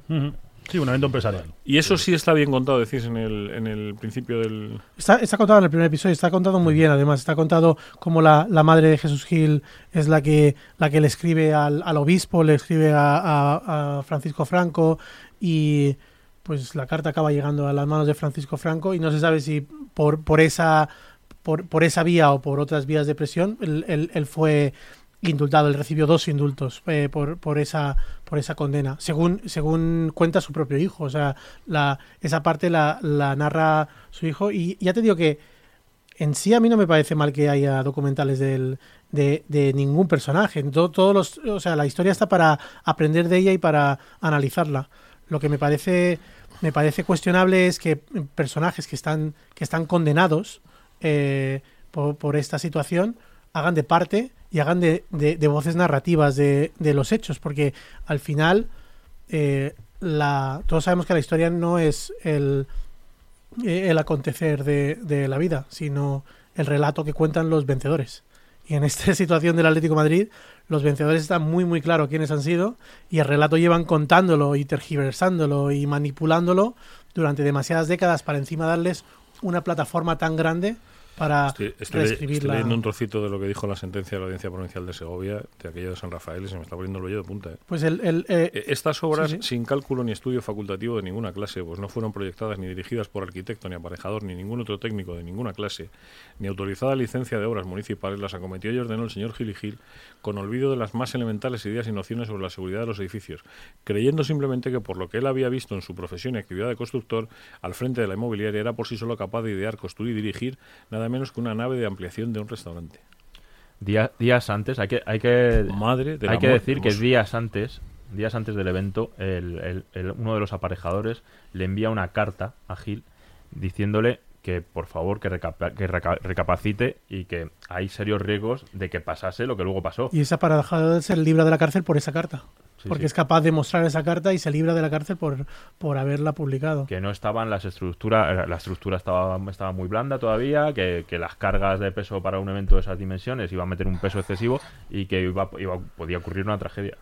Sí, un evento empresarial. y eso sí está bien contado decís en el, en el principio del Está, está contado en el primer episodio, está contado muy bien además, está contado como la, la madre de Jesús Gil es la que, la que le escribe al, al obispo, le escribe a, a- a Francisco Franco y pues la carta acaba llegando a las manos de Francisco Franco y no se sabe si por, por, esa, por, por esa vía o por otras vías de presión él, él- él fue indultado, él recibió dos indultos eh, por, por esa por esa condena, según según cuenta su propio hijo, o sea, la, esa parte la, narra su hijo y ya te digo que en sí a mí no me parece mal que haya documentales del, de, ningún personaje, To- todos o sea, la historia está para aprender de ella y para analizarla. Lo que me parece me parece cuestionable es que personajes que están que están condenados eh, por, por esta situación, hagan de parte y hagan de, de- voces narrativas de, de los hechos, porque al final eh, todos sabemos que la historia no es el, eh, el acontecer de, la vida, sino el relato que cuentan los vencedores. Y en esta situación del Atlético Madrid, los vencedores están muy muy claro quiénes han sido y el relato llevan contándolo y tergiversándolo y manipulándolo durante demasiadas décadas para encima darles una plataforma tan grande para Estoy, estoy, le- reescribir estoy la- leyendo un trocito de lo que dijo la sentencia de la Audiencia Provincial de Segovia, de aquello de San Rafael, y se me está poniendo el vello de punta. ¿eh? Pues el, el, eh, Eh, Estas obras, Sí, sí. sin cálculo ni estudio facultativo de ninguna clase, pues no fueron proyectadas ni dirigidas por arquitecto, ni aparejador, ni ningún otro técnico de ninguna clase, ni autorizada licencia de obras municipales, las acometió y ordenó el señor Gil y Gil, con olvido de las más elementales ideas y nociones sobre la seguridad de los edificios, creyendo simplemente que por lo que él había visto en su profesión y actividad de constructor, al frente de la inmobiliaria era por sí solo capaz de idear, construir y dirigir nada menos que una nave de ampliación de un restaurante. Día- días antes, hay que, hay que, Madre hay que decir que días antes, días antes del evento, el- el- el- uno de los aparejadores le envía una carta a Gil diciéndole que por favor que, recapa- que reca- recapacite y que hay serios riesgos de que pasase lo que luego pasó. y esa para se libra de la cárcel por esa carta. Sí, porque sí. es capaz de mostrar esa carta y se libra de la cárcel por, por haberla publicado. que no estaban las estructuras, la estructura estaba, estaba muy blanda todavía, que, que las cargas de peso para un evento de esas dimensiones iba a meter un peso excesivo y que iba, iba- podía ocurrir una tragedia.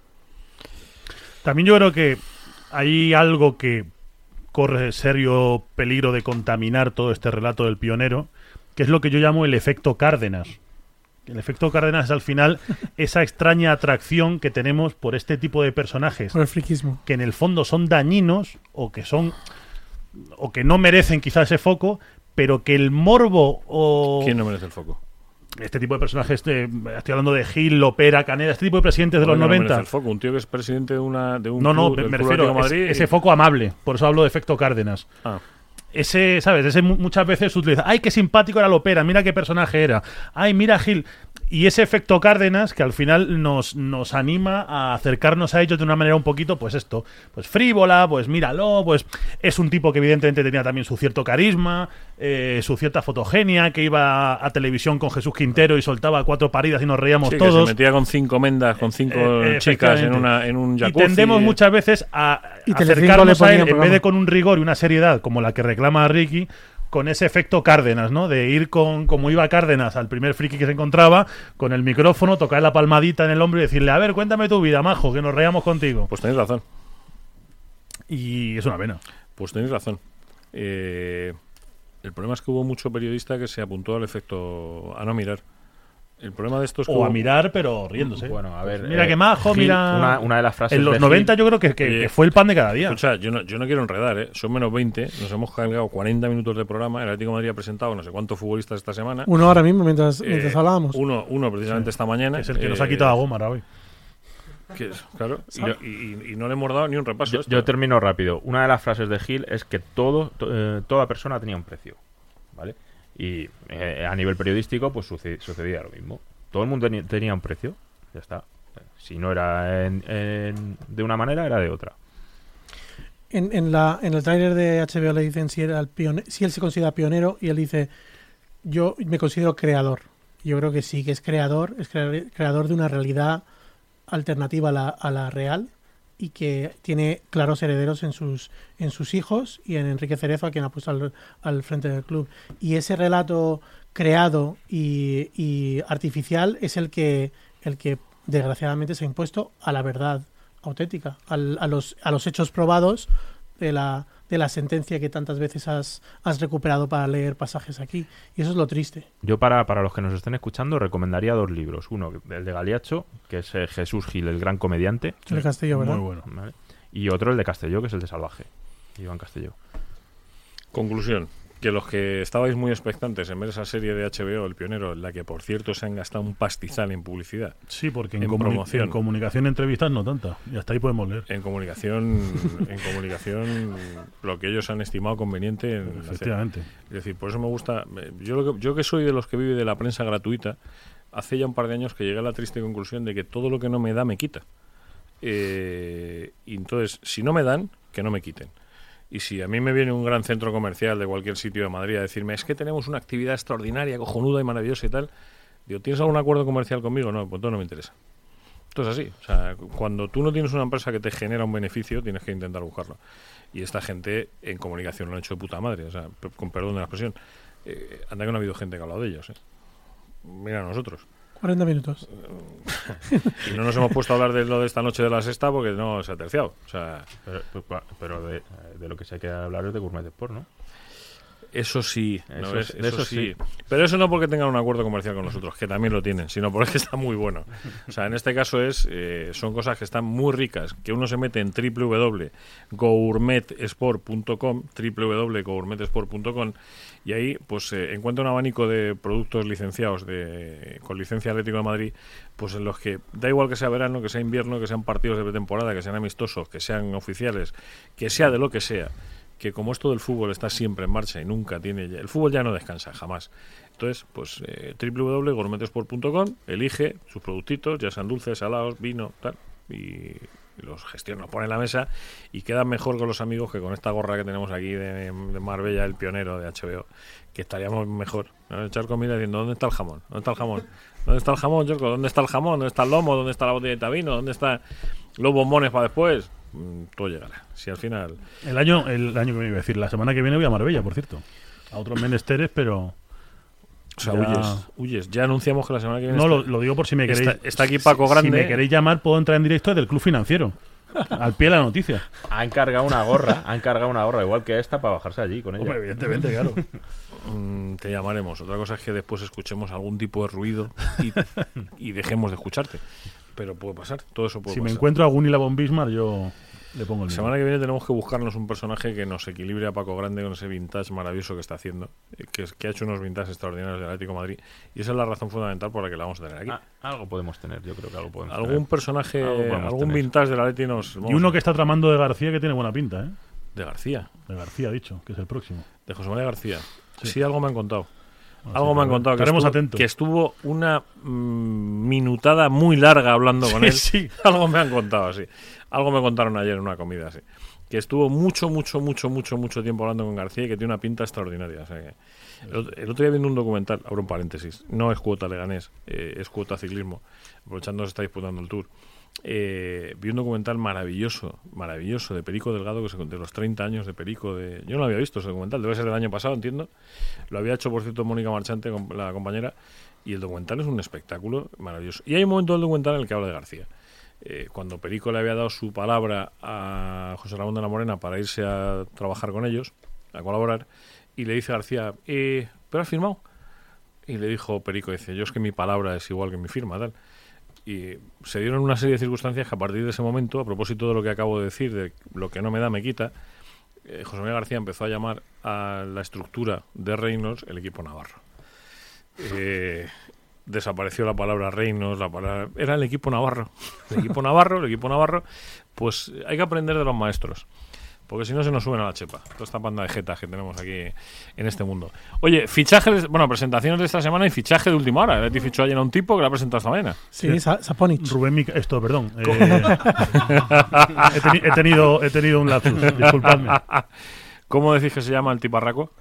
También yo creo que hay algo que corre serio peligro de contaminar todo este relato del pionero, que es lo que yo llamo el efecto Cárdenas. El efecto Cárdenas es al final esa extraña atracción que tenemos por este tipo de personajes Por el friquismo. que en el fondo son dañinos o que son o que no merecen quizá ese foco, pero que el morbo o ¿Quién no merece el foco? Este tipo de personajes, de- estoy hablando de Gil, Lopera, Caneda, este tipo de presidentes de los ¿Por qué no 90. merece el foco? Un tío que es presidente de, una, de un No, no, club, me, refiero a Madrid ese foco amable. Por eso hablo de efecto Cárdenas. Ah, Ese, ¿sabes? Ese mu- muchas veces se utiliza. ¡Ay, qué simpático era Lopera! Mira qué personaje era. ¡Ay, mira Gil! Y ese efecto Cárdenas que al final nos, nos anima a acercarnos a ellos de una manera un poquito, pues esto, pues frívola, pues míralo, pues es un tipo que evidentemente tenía también su cierto carisma, eh, su cierta fotogenia, que iba a televisión con Jesús Quintero y soltaba cuatro paridas y nos reíamos sí, que todos. se metía con cinco mendas, con cinco Eh, eh, chicas en, una, en un Y jacuzzi. tendemos muchas veces a Y acercarnos le a él, en vez de con un rigor y una seriedad como la que reclama Ricky, con ese efecto Cárdenas, ¿no? De ir con, como iba Cárdenas al primer friki que se encontraba, con el micrófono, tocar la palmadita en el hombro y decirle, a ver, cuéntame tu vida, majo, que nos reíamos contigo. Pues tenéis razón. Y es una pena. Pues tenéis razón. Eh, el problema es que hubo mucho periodista que se apuntó al efecto a no mirar. El problema de esto es que O a mirar, pero riéndose. Bueno, a ver. Mira eh, qué majo, Gil, mira. Una, una de las frases en los de 90 Gil- yo creo que, que- Eh, que fue el pan de cada día. Escucha, yo no, yo no quiero enredar, ¿eh? son menos 20, nos hemos cargado 40 minutos de programa, el Atlético de Madrid ha presentado no sé cuántos futbolistas esta semana. Uno ahora mismo mientras, Eh, mientras hablábamos. Uno, uno precisamente esta mañana. es el que nos eh, ha quitado a Gómara hoy. Que es- claro, y, y- y no le hemos dado ni un repaso. Yo, termino rápido. Una de las frases de Gil es que todo, to- eh, toda persona tenía un precio. ¿Vale? Y eh, a nivel periodístico, pues suce- sucedía lo mismo. Todo el mundo tenía un precio. Ya está. Si no era en- en- de una manera, era de otra. En, en, la, en el tráiler de HBO le dicen si, era el pione- si él se considera pionero y él dice, yo me considero creador. Yo creo que sí, que es creador, es crea- creador de una realidad alternativa a la, a la real y que tiene claros herederos en sus, en sus hijos y en Enrique Cerezo, a quien ha puesto al, frente del club. Y ese relato creado y, y artificial es el que, el que desgraciadamente se ha impuesto a la verdad auténtica, al- a, los, a los hechos probados de la, de la sentencia que tantas veces has, has recuperado para leer pasajes aquí. Y eso es lo triste. Yo, para, para los que nos estén escuchando, recomendaría dos libros. Uno, el de Galiacho, que es eh, Jesús Gil, el gran comediante. El Castillo, ¿verdad? Muy bueno. ¿vale? Y otro, el de Castelló, que es el de Salvaje. Iván Castelló. Conclusión. Que los que estabais muy expectantes en ver esa serie de HBO, El Pionero, en la que por cierto se han gastado un pastizal en publicidad, Sí, porque en, En comuni- promoción. en comunicación, entrevistas no tanta. Y hasta ahí podemos leer. en comunicación, en comunicación, lo que ellos han estimado conveniente en. Efectivamente. Es decir, por eso me gusta. Yo, lo que, yo que soy de los que vive de la prensa gratuita, hace ya un par de años que llegué a la triste conclusión de que todo lo que no me da me quita. Eh, y entonces, si no me dan, que no me quiten. Y si a mí me viene un gran centro comercial de cualquier sitio de Madrid a decirme, es que tenemos una actividad extraordinaria, cojonuda y maravillosa y tal, digo, ¿tienes algún acuerdo comercial conmigo? No, pues todo no me interesa. Esto es así. O sea, cuando tú no tienes una empresa que te genera un beneficio, tienes que intentar buscarlo. Y esta gente en comunicación lo han hecho de puta madre. O sea, con perdón de la expresión. Eh, anda que no ha habido gente que ha hablado de ellos. ¿eh? Mira a nosotros. 40 minutos. Y no nos hemos puesto a hablar de lo de esta noche de la sexta porque no se ha terciado. O sea, Pero, de, de lo que se hay que hablar es de Gourmet Sport, ¿no? eso sí, ¿no Eso ves? es- de eso, eso sí. sí. Pero eso no porque tengan un acuerdo comercial con nosotros, que también lo tienen, sino porque está muy bueno. O sea, en este caso es eh, son cosas que están muy ricas, que uno se mete en www.gourmetsport.com, www.gourmetsport.com y ahí pues eh, encuentra un abanico de productos licenciados de, con licencia Atlético de Madrid, pues en los que da igual que sea verano, que sea invierno, que sean partidos de pretemporada, que sean amistosos, que sean oficiales, que sea de lo que sea, que como esto del fútbol está siempre en marcha y nunca tiene el fútbol ya no descansa jamás. Entonces pues eh, www.gourmetesport.com elige sus productitos ya sean dulces salados vino tal y los gestiona los pone en la mesa y queda mejor con los amigos que con esta gorra que tenemos aquí de, Marbella el pionero de HBO que estaríamos mejor echar comida diciendo ¿dónde está el jamón? ¿dónde está el jamón? ¿dónde está el jamón, Jorco? ¿dónde está el jamón? ¿dónde está el lomo? ¿dónde está la botellita de vino? ¿dónde están los bombones para después? Mm, todo llegará si al final El año, el año que me iba a decir, la semana que viene voy a Marbella, por cierto. A otros menesteres, pero. O sea, Ya- huyes, huyes. Ya anunciamos que la semana que viene No, lo, está, lo digo por si me queréis. está- está aquí Paco Grande. Si me queréis llamar, puedo entrar en directo desde el Club Financiero. Al pie de la noticia. Ha encargado una gorra, ha encargado una gorra igual que esta para bajarse allí con ella. Hombre, evidentemente, claro. mm, te llamaremos. Otra cosa es que después escuchemos algún tipo de ruido y, y dejemos de escucharte. Pero puede pasar, todo eso puede Si me pasar. encuentro a Gunilla von Bismarck, yo le pongo el La semana que viene tenemos que buscarnos un personaje que nos equilibre a Paco Grande con ese vintage maravilloso que está haciendo, eh, que, es- que ha hecho unos vintages extraordinarios del Atlético de Madrid. Y esa es la razón fundamental por la que la vamos a tener aquí. Ah, algo podemos tener, yo creo que algo podemos algún tener. personaje, Algo podemos algún tener. vintage del Atlético nos... Y uno que está tramando de García que tiene buena pinta, ¿eh? De García, De García, dicho, que es el próximo. de José María García. Sí. Sí, algo me han contado. Así Algo me han contado. Que Estaremos estuvo, atentos. que estuvo una mm, minutada muy larga hablando con Sí, él. sí. Algo me han contado, sí. Algo me contaron ayer en una comida, sí. Que estuvo mucho, mucho, mucho, mucho, mucho tiempo hablando con García y que tiene una pinta extraordinaria. o el, ot- el otro día viendo un documental, abro un paréntesis, no es cuota leganés, eh, es cuota ciclismo, aprovechando se está disputando el Tour. Eh, vi un documental maravilloso, maravilloso de Perico Delgado, que se de los 30 años de Perico. Yo no lo había visto ese documental, debe ser del año pasado, entiendo. Lo había hecho, por cierto, Mónica Marchante, la compañera, y el documental es un espectáculo maravilloso. Y hay un momento del documental en el que habla de García. Eh, cuando Perico le había dado su palabra a José Ramón de la Morena para irse a trabajar con ellos, a colaborar, y le dice García, eh, ¿pero has firmado? Y le dijo Perico, dice, yo es que mi palabra es igual que mi firma, tal. Y se dieron una serie de circunstancias que a partir de ese momento, a propósito de lo que acabo de decir, de lo que no me da me quita, eh, José María García empezó a llamar a la estructura de Reynolds el equipo navarro. Desapareció la palabra Reynolds, la palabra... Era el equipo navarro. El equipo navarro, el equipo navarro. Pues hay que aprender de los maestros. Porque si no se nos suben a la chepa. Toda esta panda de jetas que tenemos aquí en este mundo. Oye, fichajes, bueno, presentaciones de esta semana y fichaje de última hora. Leti fichó ayer a un tipo que la ha presentado esta mañana. Sí, Saponich. Rubén Mica- esto, perdón. eh, he, teni- he tenido, he tenido un lapsus, disculpadme. ¿Cómo decís que se llama el tiparraco?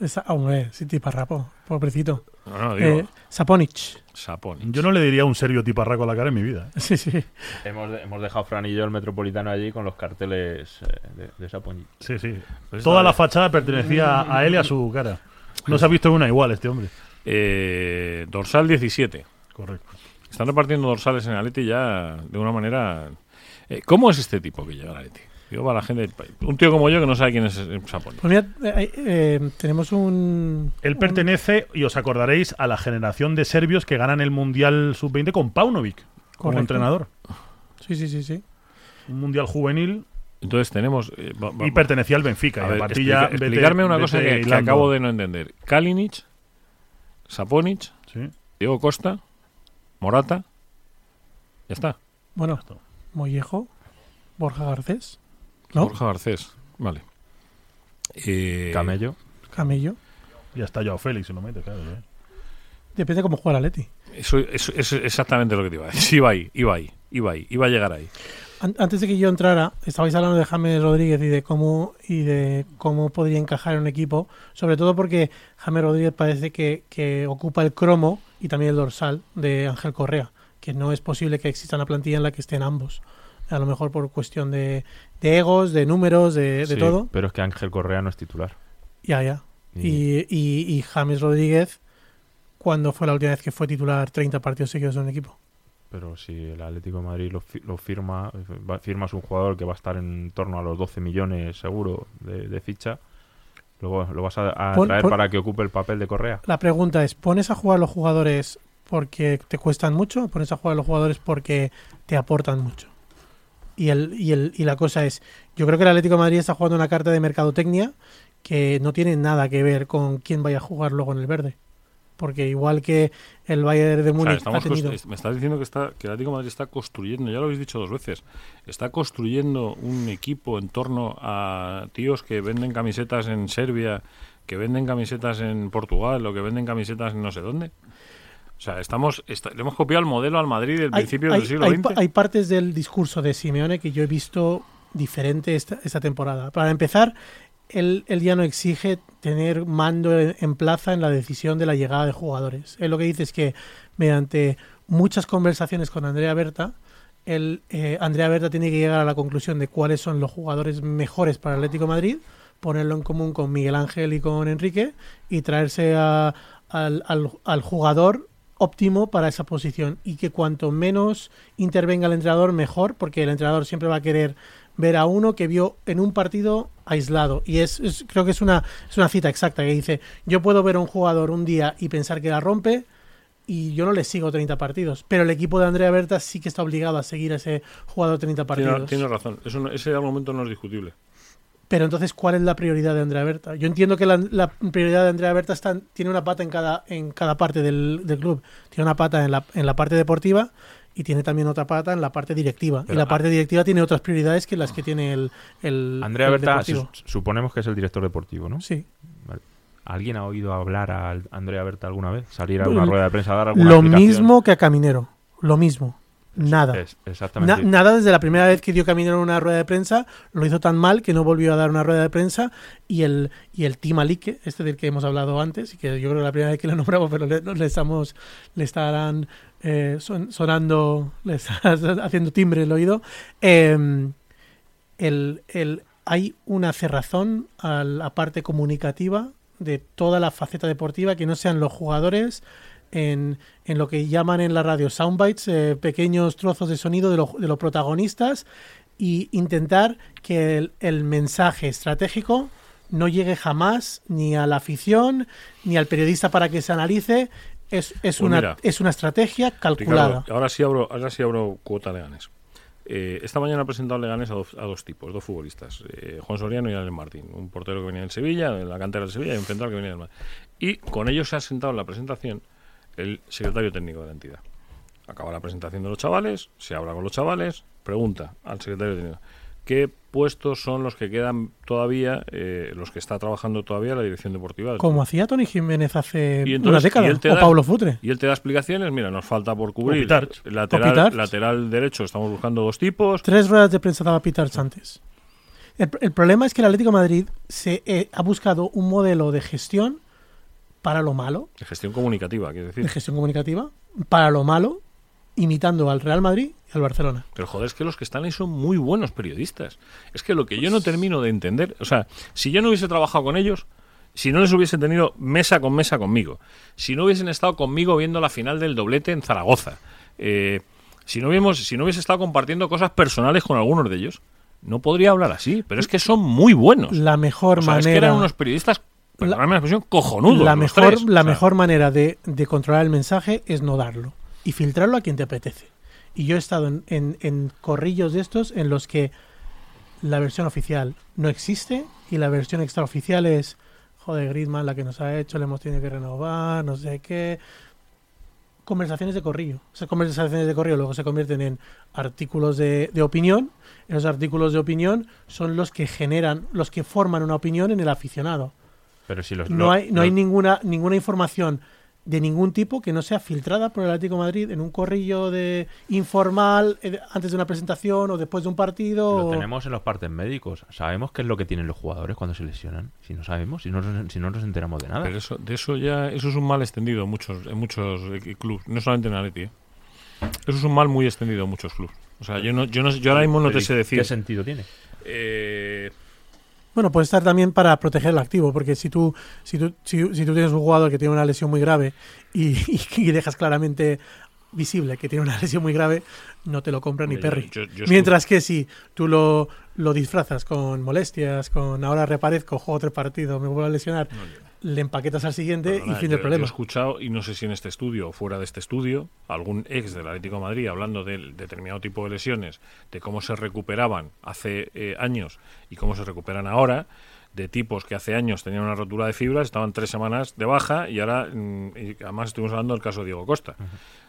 Esa- hombre, sí, tiparrapo, pobrecito. No, no, digo, Eh, Saponich. Sapón. Yo no le diría un serio tiparraco a la cara en mi vida. ¿eh? Sí, sí. Hemos, de- hemos dejado Fran y yo el metropolitano allí con los carteles eh, de, de esa poñi- Sí, sí. Pues Toda la fachada pertenecía a él y a su cara. No se ha visto una igual este hombre. Eh, dorsal 17. Correcto. Están repartiendo dorsales en Aleti ya de una manera... Eh, ¿Cómo es este tipo que llega a Aleti? Digo para la gente... Un tío como yo que no sabe quién es eh, Sapón. Pues mira, eh, eh, tenemos un. Él un- pertenece, y os acordaréis, a la generación de serbios que ganan el Mundial Sub-20 con Paunovic como entrenador. Sí, sí, sí, sí. Un Mundial juvenil Entonces tenemos... eh, va- va- y pertenecía al Benfica. a ver, explica- vete- explicarme una cosa que, que acabo de no entender. Kalinic, Saponic, Sí. Diego Costa, Morata... Ya está. Bueno, Mollejo, Borja Garcés, ¿no? Borja Garcés. Vale. Eh, Camello. Camello. Ya está Joao Félix, si lo mete, claro. ¿eh? Depende cómo juega la Leti. Eso, eso- eso es exactamente lo que te iba a decir. Iba ahí, iba ahí, iba ahí, iba a llegar ahí. An- Antes de que yo entrara, estabais hablando de James Rodríguez y de cómo y de cómo podría encajar en un equipo, sobre todo porque James Rodríguez parece que, que ocupa el cromo y también el dorsal de Ángel Correa, que no es posible que exista una plantilla en la que estén ambos. A lo mejor por cuestión de, de egos, de números, de, de Sí, todo. Pero es que Ángel Correa no es titular. Ya, ya. Y- Y, y, y James Rodríguez, cuando fue la última vez que fue titular 30 partidos seguidos en un equipo? Pero si el Atlético de Madrid lo, fi- lo firma, va- firmas un jugador que va a estar en torno a los 12 millones seguro de, de ficha, luego lo vas a, a Pon- traer pon- para que ocupe el papel de Correa. La pregunta es, ¿pones a jugar los jugadores porque te cuestan mucho o pones a jugar los jugadores porque te aportan mucho? Y, el, y, el, y la cosa es, yo creo que el Atlético de Madrid está jugando una carta de mercadotecnia que no tiene nada que ver con quién vaya a jugar luego en el verde. Porque igual que el Bayern de O sea, Múnich ha tenido... me estás diciendo que, está, que el Atlético de Madrid está construyendo, ya lo habéis dicho dos veces, está construyendo un equipo en torno a tíos que venden camisetas en Serbia, que venden camisetas en Portugal o que venden camisetas en no sé dónde. O sea, estamos, esta- le hemos copiado el modelo al Madrid del hay, principio hay- del siglo hay XX. hay partes del discurso de Simeone que yo he visto diferente esta, esta temporada. Para empezar, él, él ya no exige tener mando en, plaza en la decisión de la llegada de jugadores. Él lo que dice es que mediante muchas conversaciones con Andrea Berta, él, eh, Andrea Berta tiene que llegar a la conclusión de cuáles son los jugadores mejores para Atlético de Madrid, ponerlo en común con Miguel Ángel y con Enrique y traerse a- al, al- al jugador óptimo para esa posición y que cuanto menos intervenga el entrenador mejor porque el entrenador siempre va a querer ver a uno que vio en un partido aislado. Y es, es- creo que es una es una cita exacta que dice yo puedo ver a un jugador un día y pensar que la rompe y yo no le sigo 30 partidos pero el equipo de Andrea Berta sí que está obligado a seguir a ese jugador 30 partidos. Tiene, tiene razón, Eso no- ese argumento no es discutible. Pero entonces, ¿cuál es la prioridad de Andrea Berta? Yo entiendo que la, la prioridad de Andrea Berta está, tiene una pata en cada, en cada parte del, del club. Tiene una pata en la, en la parte deportiva y tiene también otra pata en la parte directiva. Pero y la parte directiva tiene otras prioridades que las que tiene el, el Andrea el Berta, su- suponemos que es el director deportivo, ¿no? Sí. ¿Alguien ha oído hablar a Andrea Berta alguna vez? ¿Salir a una rueda de prensa a dar alguna Lo mismo que a Caminero. Lo mismo. Nada. Es- exactamente. Na- nada desde la primera vez que dio Caminero en una rueda de prensa, lo hizo tan mal que no volvió a dar una rueda de prensa y el, y el Tim Alique, este del que hemos hablado antes, y que yo creo que la primera vez que lo nombramos, pero le, le estamos, le estarán eh, son- sonando, le haciendo timbre el oído, eh, el, el- hay una cerrazón a la parte comunicativa de toda la faceta deportiva que no sean los jugadores en, en lo que llaman en la radio soundbites, eh, pequeños trozos de sonido de, lo- de los protagonistas y intentar que el, el mensaje estratégico no llegue jamás ni a la afición ni al periodista para que se analice. Es, es, Pues una, mira, es una estrategia calculada. Ricardo, ahora sí abro, ahora sí abro cuota Leganés. Eh, esta mañana ha presentado Leganés a dos, a dos tipos, dos futbolistas, eh, Juan Soriano y Alex Martín, un portero que venía del Sevilla, de la cantera del Sevilla, y un central que venía del Madrid. Y con ellos se ha sentado en la presentación el secretario técnico de la entidad. Acaba la presentación de los chavales, se habla con los chavales, pregunta al secretario técnico, ¿qué puestos son los que quedan todavía, eh, los que está trabajando todavía la dirección deportiva? Como hacía Tony Jiménez hace Y una década, y él te o da- Pablo Futre. Y él te da explicaciones, mira, nos falta por cubrir. Pitarch. Lateral, Pitarch. lateral derecho, estamos buscando dos tipos. Tres ruedas de prensa daba Peter antes. El, el problema es que el Atlético de Madrid se eh, ha buscado un modelo de gestión para lo malo, De gestión comunicativa, quiero de decir. gestión comunicativa, para lo malo, imitando al Real Madrid y al Barcelona. Pero joder, es que los que están ahí son muy buenos periodistas. Es que lo que yo no termino de entender, o sea, si yo no hubiese trabajado con ellos, si no les hubiese tenido mesa con mesa conmigo, si no hubiesen estado conmigo viendo la final del doblete en Zaragoza, eh, si, no hubiésemos, si no hubiese estado compartiendo cosas personales con algunos de ellos, no podría hablar así. Pero es que son muy buenos. La mejor O sea, es que manera, eran unos periodistas, perdóname la expresión, mejor, tres. la O sea, mejor manera de, de controlar el mensaje es no darlo y filtrarlo a quien te apetece. Y yo he estado en, en- en corrillos de estos en los que la versión oficial no existe y la versión extraoficial es, joder, Griezmann, la que nos ha hecho, le hemos tenido que renovar, no sé qué. Conversaciones de corrillo. Esas conversaciones de corrillo luego se convierten en artículos de, de opinión. Esos artículos de opinión son los que generan, los que forman una opinión en el aficionado. Pero si los, No hay, no hay ninguna, ninguna información de ningún tipo que no sea filtrada por el Atlético de Madrid en un corrillo de informal eh, antes de una presentación o después de un partido. Lo o- tenemos en los partes médicos. Sabemos qué es lo que tienen los jugadores cuando se lesionan. Si no sabemos, si no, nos- si no nos enteramos de nada. Pero eso, de eso ya, eso es un mal extendido en muchos, en muchos eh, clubes, no solamente en Atleti. ¿eh? Eso es un mal muy extendido en muchos clubes. O sea, yo no, yo no, yo ahora mismo no te sé ¿y decir. ¿Qué sentido tiene? eh, Bueno, puede estar también para proteger el activo, porque si tú, si tú, si, si tú tienes un jugador que tiene una lesión muy grave y, y dejas claramente visible que tiene una lesión muy grave, no te lo compra ni Perry. yo- yo- yo Mientras que si tú lo, lo disfrazas con molestias, con ahora reparezco, juego tres partidos, me vuelvo a lesionar, le empaquetas al siguiente Perdona, y fin del problema. Yo he escuchado, y no sé si en este estudio o fuera de este estudio, algún ex del Atlético de Madrid hablando del determinado tipo de lesiones, de cómo se recuperaban hace eh, años y cómo se recuperan ahora, de tipos que hace años tenían una rotura de fibras, estaban tres semanas de baja y ahora, mm, y además estuvimos hablando del caso de Diego Costa.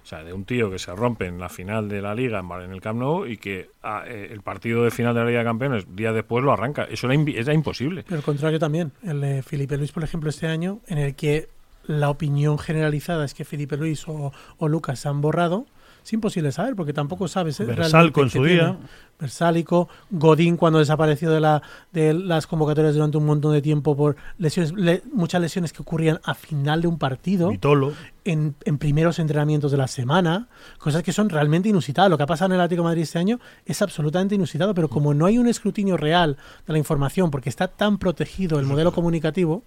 O sea, de un tío que se rompe en la final de la Liga en el Camp Nou y que ah, eh, el partido de final de la Liga de Campeones, día después lo arranca. Eso era imposible. Pero el contrario también, el de Felipe Luis, por ejemplo, este año, en el que la opinión generalizada es que Felipe Luis o, o Lucas se han borrado, es imposible saber, porque tampoco sabes. eh, Versalco en su tiene. día. Versálico, Godín cuando desapareció de, la, de las convocatorias durante un montón de tiempo por lesiones, le- muchas lesiones que ocurrían a final de un partido, Vitolo. en, en primeros entrenamientos de la semana, cosas que son realmente inusitadas. Lo que ha pasado en el Atlético de Madrid este año es absolutamente inusitado, pero como no hay un escrutinio real de la información, porque está tan protegido el modelo comunicativo,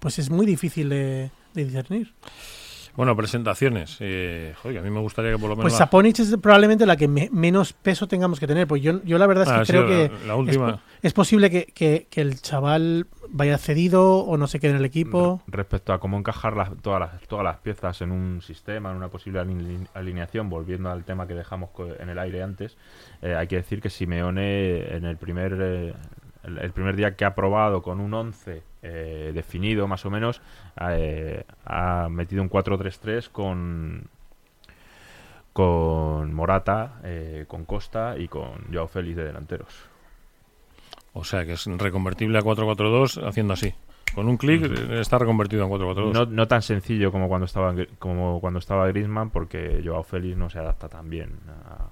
pues es muy difícil de, de discernir. Bueno, presentaciones. Eh, joder, a mí me gustaría que por lo menos... Pues la- Saponich es probablemente la que me- menos peso tengamos que tener, pues yo, yo la verdad es Ah, que creo que la- la última. Es, po- es posible que, que- que el chaval vaya cedido o no se quede en el equipo. Respecto a cómo encajar las- todas, las, todas las piezas en un sistema, en una posible aline- alineación, volviendo al tema que dejamos en el aire antes, eh, hay que decir que Simeone en el primer, eh, el, el primer día que ha probado con un 11 eh, definido más o menos, eh, ha metido un 4-3-3 con con Morata, eh, con Costa y con Joao Félix de delanteros. O sea, que es reconvertible a 4-4-2 haciendo así. Con un clic está reconvertido a 4-4-2. No, no tan sencillo como cuando estaba como cuando estaba Griezmann, porque Joao Félix no se adapta tan bien a,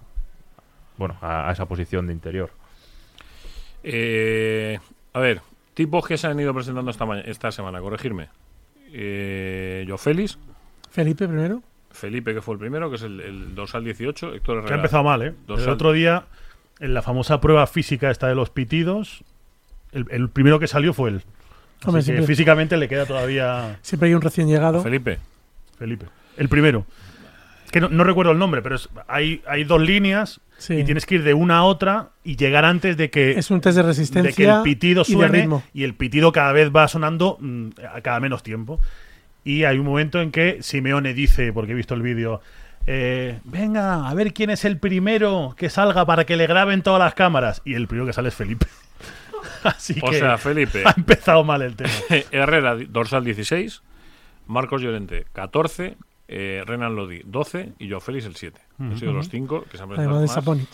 bueno, a, a esa posición de interior. Eh, a ver, tipos que se han ido presentando esta, esta semana, corregirme. Eh, yo Félix, Felipe primero. Felipe, que fue el primero, que es el, el dorsal 18, Héctor Que ha empezado mal, ¿eh? El otro día, en la famosa prueba física esta de los pitidos, el, el primero que salió fue él. Hombre, siempre, físicamente le queda todavía siempre hay un recién llegado. Felipe. Felipe. El primero. Que no, no recuerdo el nombre, pero es- hay, hay dos líneas Sí. y tienes que ir de una a otra y llegar antes de que, Es un test de de resistencia que el pitido y de suene ritmo. y el pitido cada vez va sonando mm, a cada menos tiempo. Y hay un momento en que Simeone dice, porque he visto el vídeo, eh, venga, a ver quién es el primero que salga para que le graben todas las cámaras. Y el primero que sale es Felipe. Así O que sea, Felipe. ha empezado mal el tema. Herrera, dorsal 16. Marcos Llorente, 14. Eh, Renan Lodi, 12. Y yo Félix, el 7. Han sido los 5 que se han presentado Además de más. Saponich.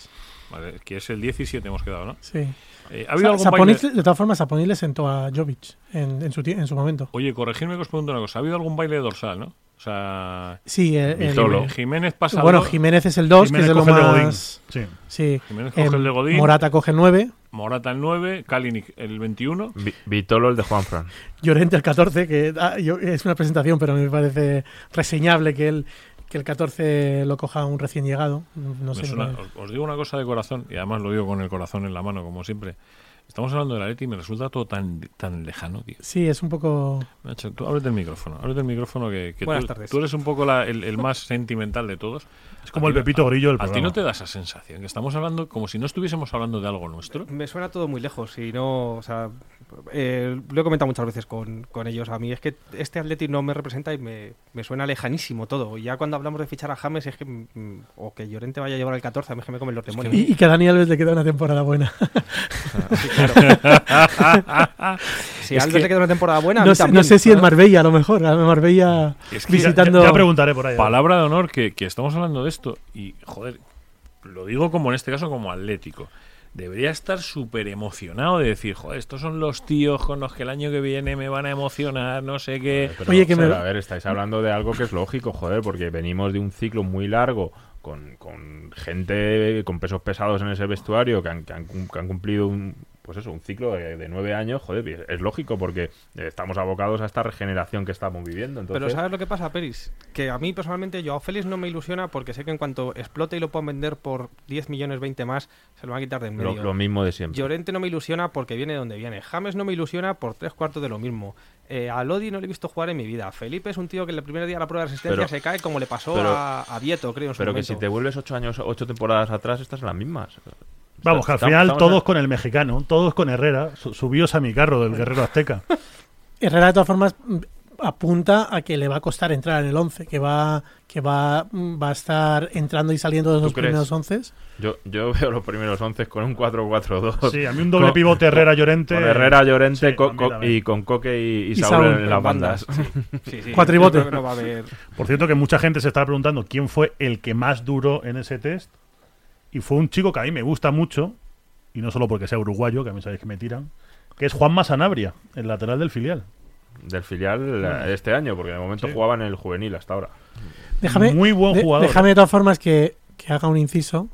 Vale, que es el 17 hemos quedado, ¿no? Sí. Eh, ¿Ha habido algún Saponich, baile? de todas formas, Saponich le sentó a Jovic en, en su, en su momento. Oye, corregirme que os pregunto una cosa. ¿Ha habido algún baile dorsal, no? O sea, Sí, el, el-. Jiménez pasa bueno, Jiménez es el 2, que es de lo el de Godín. más... Sí. Sí. Jiménez coge Em, el de Godín. Morata coge el 9, Morata el 9, Kalinic el 21. Vi- Vitolo el de Juanfran. Llorente el 14, que ah, yo- es una presentación, pero me parece reseñable que el, que el 14 lo coja un recién llegado. No sé. suena- os digo una cosa de corazón, y además lo digo con el corazón en la mano, como siempre. Estamos hablando de la Leti y me resulta todo tan, tan lejano, tío. Sí, es un poco... Nacho, tú ábrete el micrófono, ábrete el micrófono que, que Buenas tú, tardes. tú eres un poco la- el, el más sentimental de todos. Es como A el Pepito Grillo del ¿A ti programa. no te da esa sensación? Que estamos hablando como si no estuviésemos hablando de algo nuestro. Me suena todo muy lejos y no, o sea, eh, lo he comentado muchas veces con, con ellos. A mí es que este Atleti no me representa y me, me suena lejanísimo todo. Y ya cuando hablamos de fichar a James es que, mm, o que Llorente vaya a llevar el 14, a mí es que me comen los demonios. Y, y que a Dani Alves le queda una temporada buena. Sí, claro. si a Alves que- le queda una temporada buena, a mí No sé, también, no sé si en ¿sabes? Marbella, a lo mejor. A Marbella Es que Ya- ya- visitando... Ya, preguntaré por ahí. Palabra de honor que, que estamos hablando de esto y, joder, lo digo como en este caso como atlético. Debería estar súper emocionado de decir, joder, estos son los tíos con los que el año que viene me van a emocionar, no sé qué. Pero, Oye, que o sea, me- A ver, estáis hablando de algo que es lógico, joder, porque venimos de un ciclo muy largo con, con gente con pesos pesados en ese vestuario que han, que han que han cumplido un, pues eso, un ciclo de, de nueve años, joder, es, lógico porque estamos abocados a esta regeneración que estamos viviendo. Entonces, Pero ¿sabes lo que pasa, Peris? Que a mí personalmente Joao Félix no me ilusiona porque sé que en cuanto explote y lo puedan vender por 10 millones, 20 más, se lo van a quitar de en lo, medio. lo mismo de siempre. Llorente no me ilusiona porque viene de donde viene. James no me ilusiona por tres cuartos de lo mismo. Eh, a Lodi no le he visto jugar en mi vida. Felipe es un tío que en el primer día de la prueba de resistencia Pero- se cae como le pasó pero- a, a Vieto, creo, en su Pero que si te vuelves ocho años, ocho temporadas atrás, estás en las mismas. Vamos, que al final estamos todos con el mexicano, todos con Herrera. Su- Subíos a mi carro del guerrero azteca. Herrera, de todas formas, mm, apunta a que le va a costar entrar en el 11, que va que va, mm, va a estar entrando y saliendo de ¿Tú los primeros 11. Yo, yo veo los primeros once con un 4-4-2. Sí, a mí un doble Con- pivote Herrera Llorente. Con Herrera, Llorente Sí, co- y con Coque y, y Y Saúl, Saúl en, en las bandas. Sí, sí, sí. Cuatribote. Yo creo que no va a haber... Por cierto, que mucha gente se está preguntando quién fue el que más duró en ese test. Y fue un chico que a mí me gusta mucho, y no solo porque sea uruguayo, que a mí sabéis que me tiran, que es Juan Sanabria, el lateral del filial. Del filial eh, este año, porque de momento Sí. jugaba en el juvenil hasta ahora. Déjame, Muy buen de- jugador. déjame de todas formas que, que haga un inciso.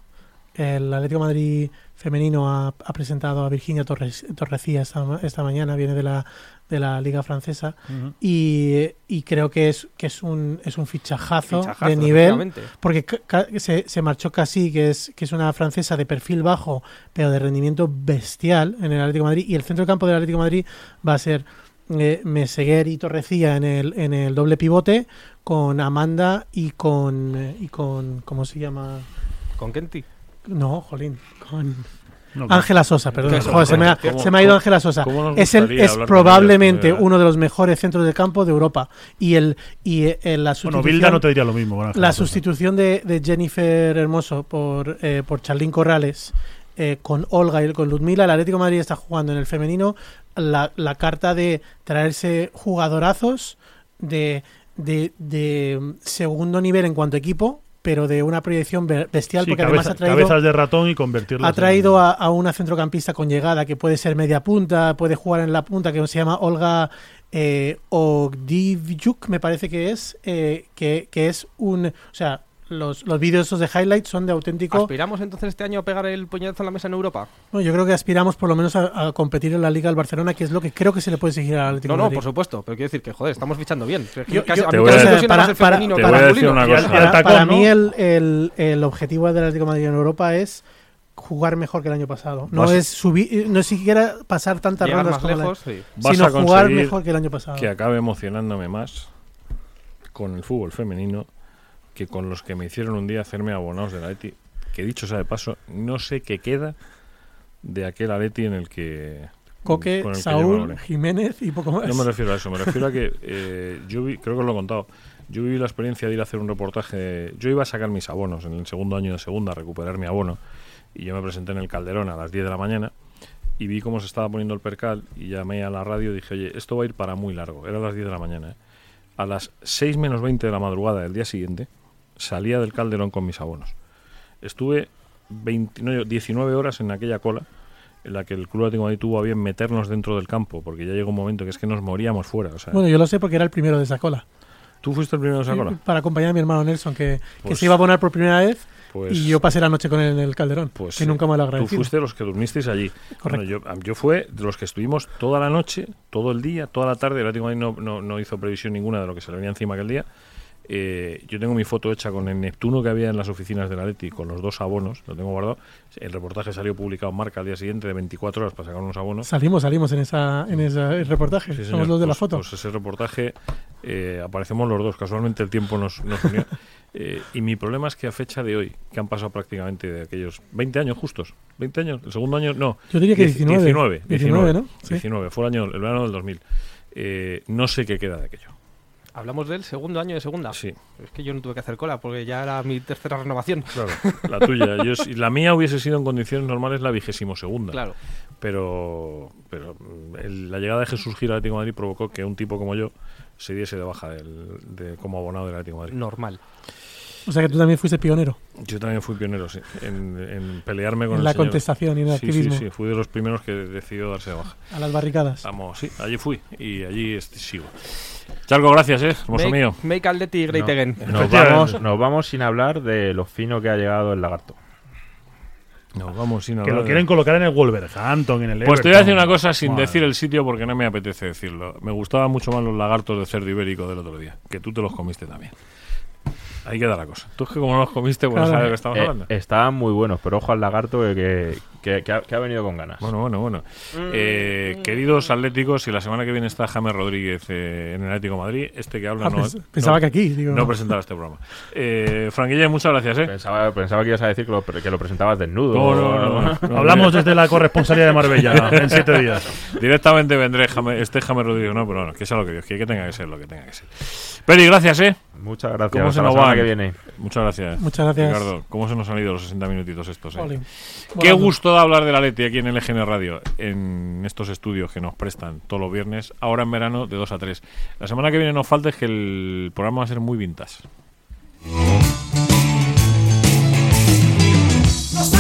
El Atlético de Madrid femenino ha, ha presentado a Virginia Torres, Torrecilla esta, ma- esta mañana, viene de la, de la Liga Francesa, y, y creo que es, que es un, es un fichajazo, Fichajazo, de nivel. Porque se, se marchó casi, que es, que es una francesa de perfil bajo, pero de rendimiento bestial en el Atlético de Madrid. Y el centro de campo del Atlético de Madrid va a ser eh, Meseguer y Torrecilla en el, en el doble pivote, con Amanda y con, eh, y con. ¿Cómo se llama? Con Kenty. No, jolín. Con No, Ángela Sosa, perdón. Joder, se, me ha, ¿cómo- se me ha ido Ángela Sosa. Es, el, es probablemente uno de los mejores centros de campo de Europa. Y el y eh, la Bueno, sustitución- Bilda no te diría lo mismo. la sustitución de, de Jennifer Hermoso por, eh, por Charlín Corrales eh, con Olga y con Ludmila, el Atlético de Madrid está jugando en el femenino la, la carta de traerse jugadorazos de, de, de segundo nivel en cuanto a equipo, pero de una proyección be- bestial, Sí, porque cabeza- además ha traído, cabezas de ratón y convertirlas ha traído en- a, a una centrocampista con llegada que puede ser media punta, puede jugar en la punta, que se llama Olga eh, Ogdivyuk, me parece que es, eh, que, que es un... O sea, los, los vídeos esos de highlights son de auténtico... ¿Aspiramos entonces este año a pegar el puñetazo en la mesa en Europa? Bueno, yo creo que aspiramos por lo menos a, a competir en la Liga del Barcelona, que es lo que creo que se le puede exigir al Atlético No, no, Madrid. por supuesto. Pero quiero decir que, joder, estamos fichando bien. Para- mí el, el- el objetivo del Atlético de Madrid en Europa es jugar mejor que el año pasado. No Vas- es subir, no es siquiera pasar tantas rondas más como la- lejos, sí. Vas sino a jugar conseguir mejor que el año pasado. que acabe emocionándome más con el fútbol femenino que con los que me hicieron un día hacerme abonados del Atleti. Que dicho sea de paso, no sé qué queda de aquel Atleti en el que. Coque, con el que Saúl, aboné. Jiménez y poco más. No me refiero a eso, me refiero a que eh, yo vi, creo que os lo he contado, yo viví la experiencia de ir a hacer un reportaje, yo iba a sacar mis abonos en el segundo año de segunda, a recuperar mi abono, y yo me presenté en el Calderón a las 10 de la mañana y vi cómo se estaba poniendo el percal y llamé a la radio y dije, oye, esto va a ir para muy largo, era a las 10 de la mañana. ¿eh? A las 6 menos 20 de la madrugada del día siguiente salía del Calderón con mis abonos. Estuve 20 no, 19 horas en aquella cola en la que el Club Atlético de Madrid tuvo a bien meternos dentro del campo, porque ya llegó un momento que es que nos moríamos fuera. O sea, Bueno, yo lo sé porque era el primero de esa cola. ¿Tú fuiste el primero de esa cola? Para acompañar a mi hermano Nelson, que, que Pues- se iba a abonar por primera vez Pues, y yo pasé la noche con él en el Calderón. pues, que nunca me lo Tú agradecí. fuiste de los que durmisteis allí. Correcto. Bueno, yo, yo fue de los que estuvimos toda la noche, todo el día, toda la tarde. El Atlético de Madrid no, no, no hizo previsión ninguna de lo que se le venía encima aquel día. Eh, yo tengo mi foto hecha con el Neptuno que había en las oficinas del Atleti, con los dos abonos, lo tengo guardado. El reportaje salió publicado en Marca al día siguiente de 24 horas para sacar unos abonos. Salimos, salimos en esa en ese reportaje. Sí, Somos los de la Pues- foto. Pues ese reportaje eh, aparecemos los dos. Casualmente el tiempo nos, nos unió. Eh, y mi problema es que a fecha de hoy, que han pasado prácticamente de aquellos 20 años justos, 20 años, el segundo año, no, yo diría que 10 19. 19, 19, ¿no? Sí. 19, fue el año, el verano del 2000. Eh, no sé qué queda de aquello. Hablamos del segundo año de segunda. Sí, Es que yo no tuve que hacer cola porque ya era mi tercera renovación. claro. La tuya. Yo, la mía hubiese sido en condiciones normales la vigésimo segunda. Claro. Pero, pero el- la llegada de Jesús Gil al Atlético de Madrid provocó que un tipo como yo se diese de baja del, de, como abonado del Atlético de Madrid. Normal. O sea que tú también fuiste pionero Yo también fui pionero, sí, en, en pelearme con en el la señor. contestación y en el Sí, activismo. sí, sí, fui de los primeros que decidió darse de baja. A las barricadas. Vamos, sí, allí fui y allí sigo. Charco, gracias, eh, hermoso Make, mío. make Atleti great No. again. Nos vamos, nos vamos sin hablar de lo fino que ha llegado el lagarto. Nos vamos sin Que hablar lo de- quieren colocar en el Wolverhampton, en el Pues te voy a decir Everton. una cosa sin Madre. decir el sitio porque no me apetece decirlo. Me gustaban mucho más los lagartos de cerdo ibérico del otro día, que tú te los comiste también. Ahí queda la cosa. Tú es que como no los comiste, pues no Claro. sabes de qué estamos Eh, hablando. estaban muy buenos, pero ojo al lagarto que, que, que- que ha, que ha venido con ganas. Bueno, bueno, bueno. Eh, queridos atléticos, si la semana que viene está James Rodríguez eh, en el Atlético de Madrid, este que habla Ah, no, pens- pensaba que aquí. Digo, no presentará este programa. Eh, Franquilla, muchas gracias, ¿eh? Pensaba, pensaba que ibas a decir que lo, que lo presentabas desnudo. No, no, no, no, no. Hablamos desde la corresponsalía de Marbella en siete días. Directamente vendré este James Rodríguez, no, pero bueno, que sea lo que Dios quiera, que tenga que ser lo que tenga que ser. Peri, gracias, ¿eh? Muchas gracias. ¿Cómo se Hasta nos van? que viene. Muchas gracias. Muchas gracias. Ricardo, ¿cómo se nos han ido los 60 minutitos estos, eh? Qué Volando. gusto da hablar de la Leti aquí en LGN Radio, en estos estudios que nos prestan todos los viernes, ahora en verano de 2 a 3. La semana que viene nos falta es que el programa va a ser muy vintage. Los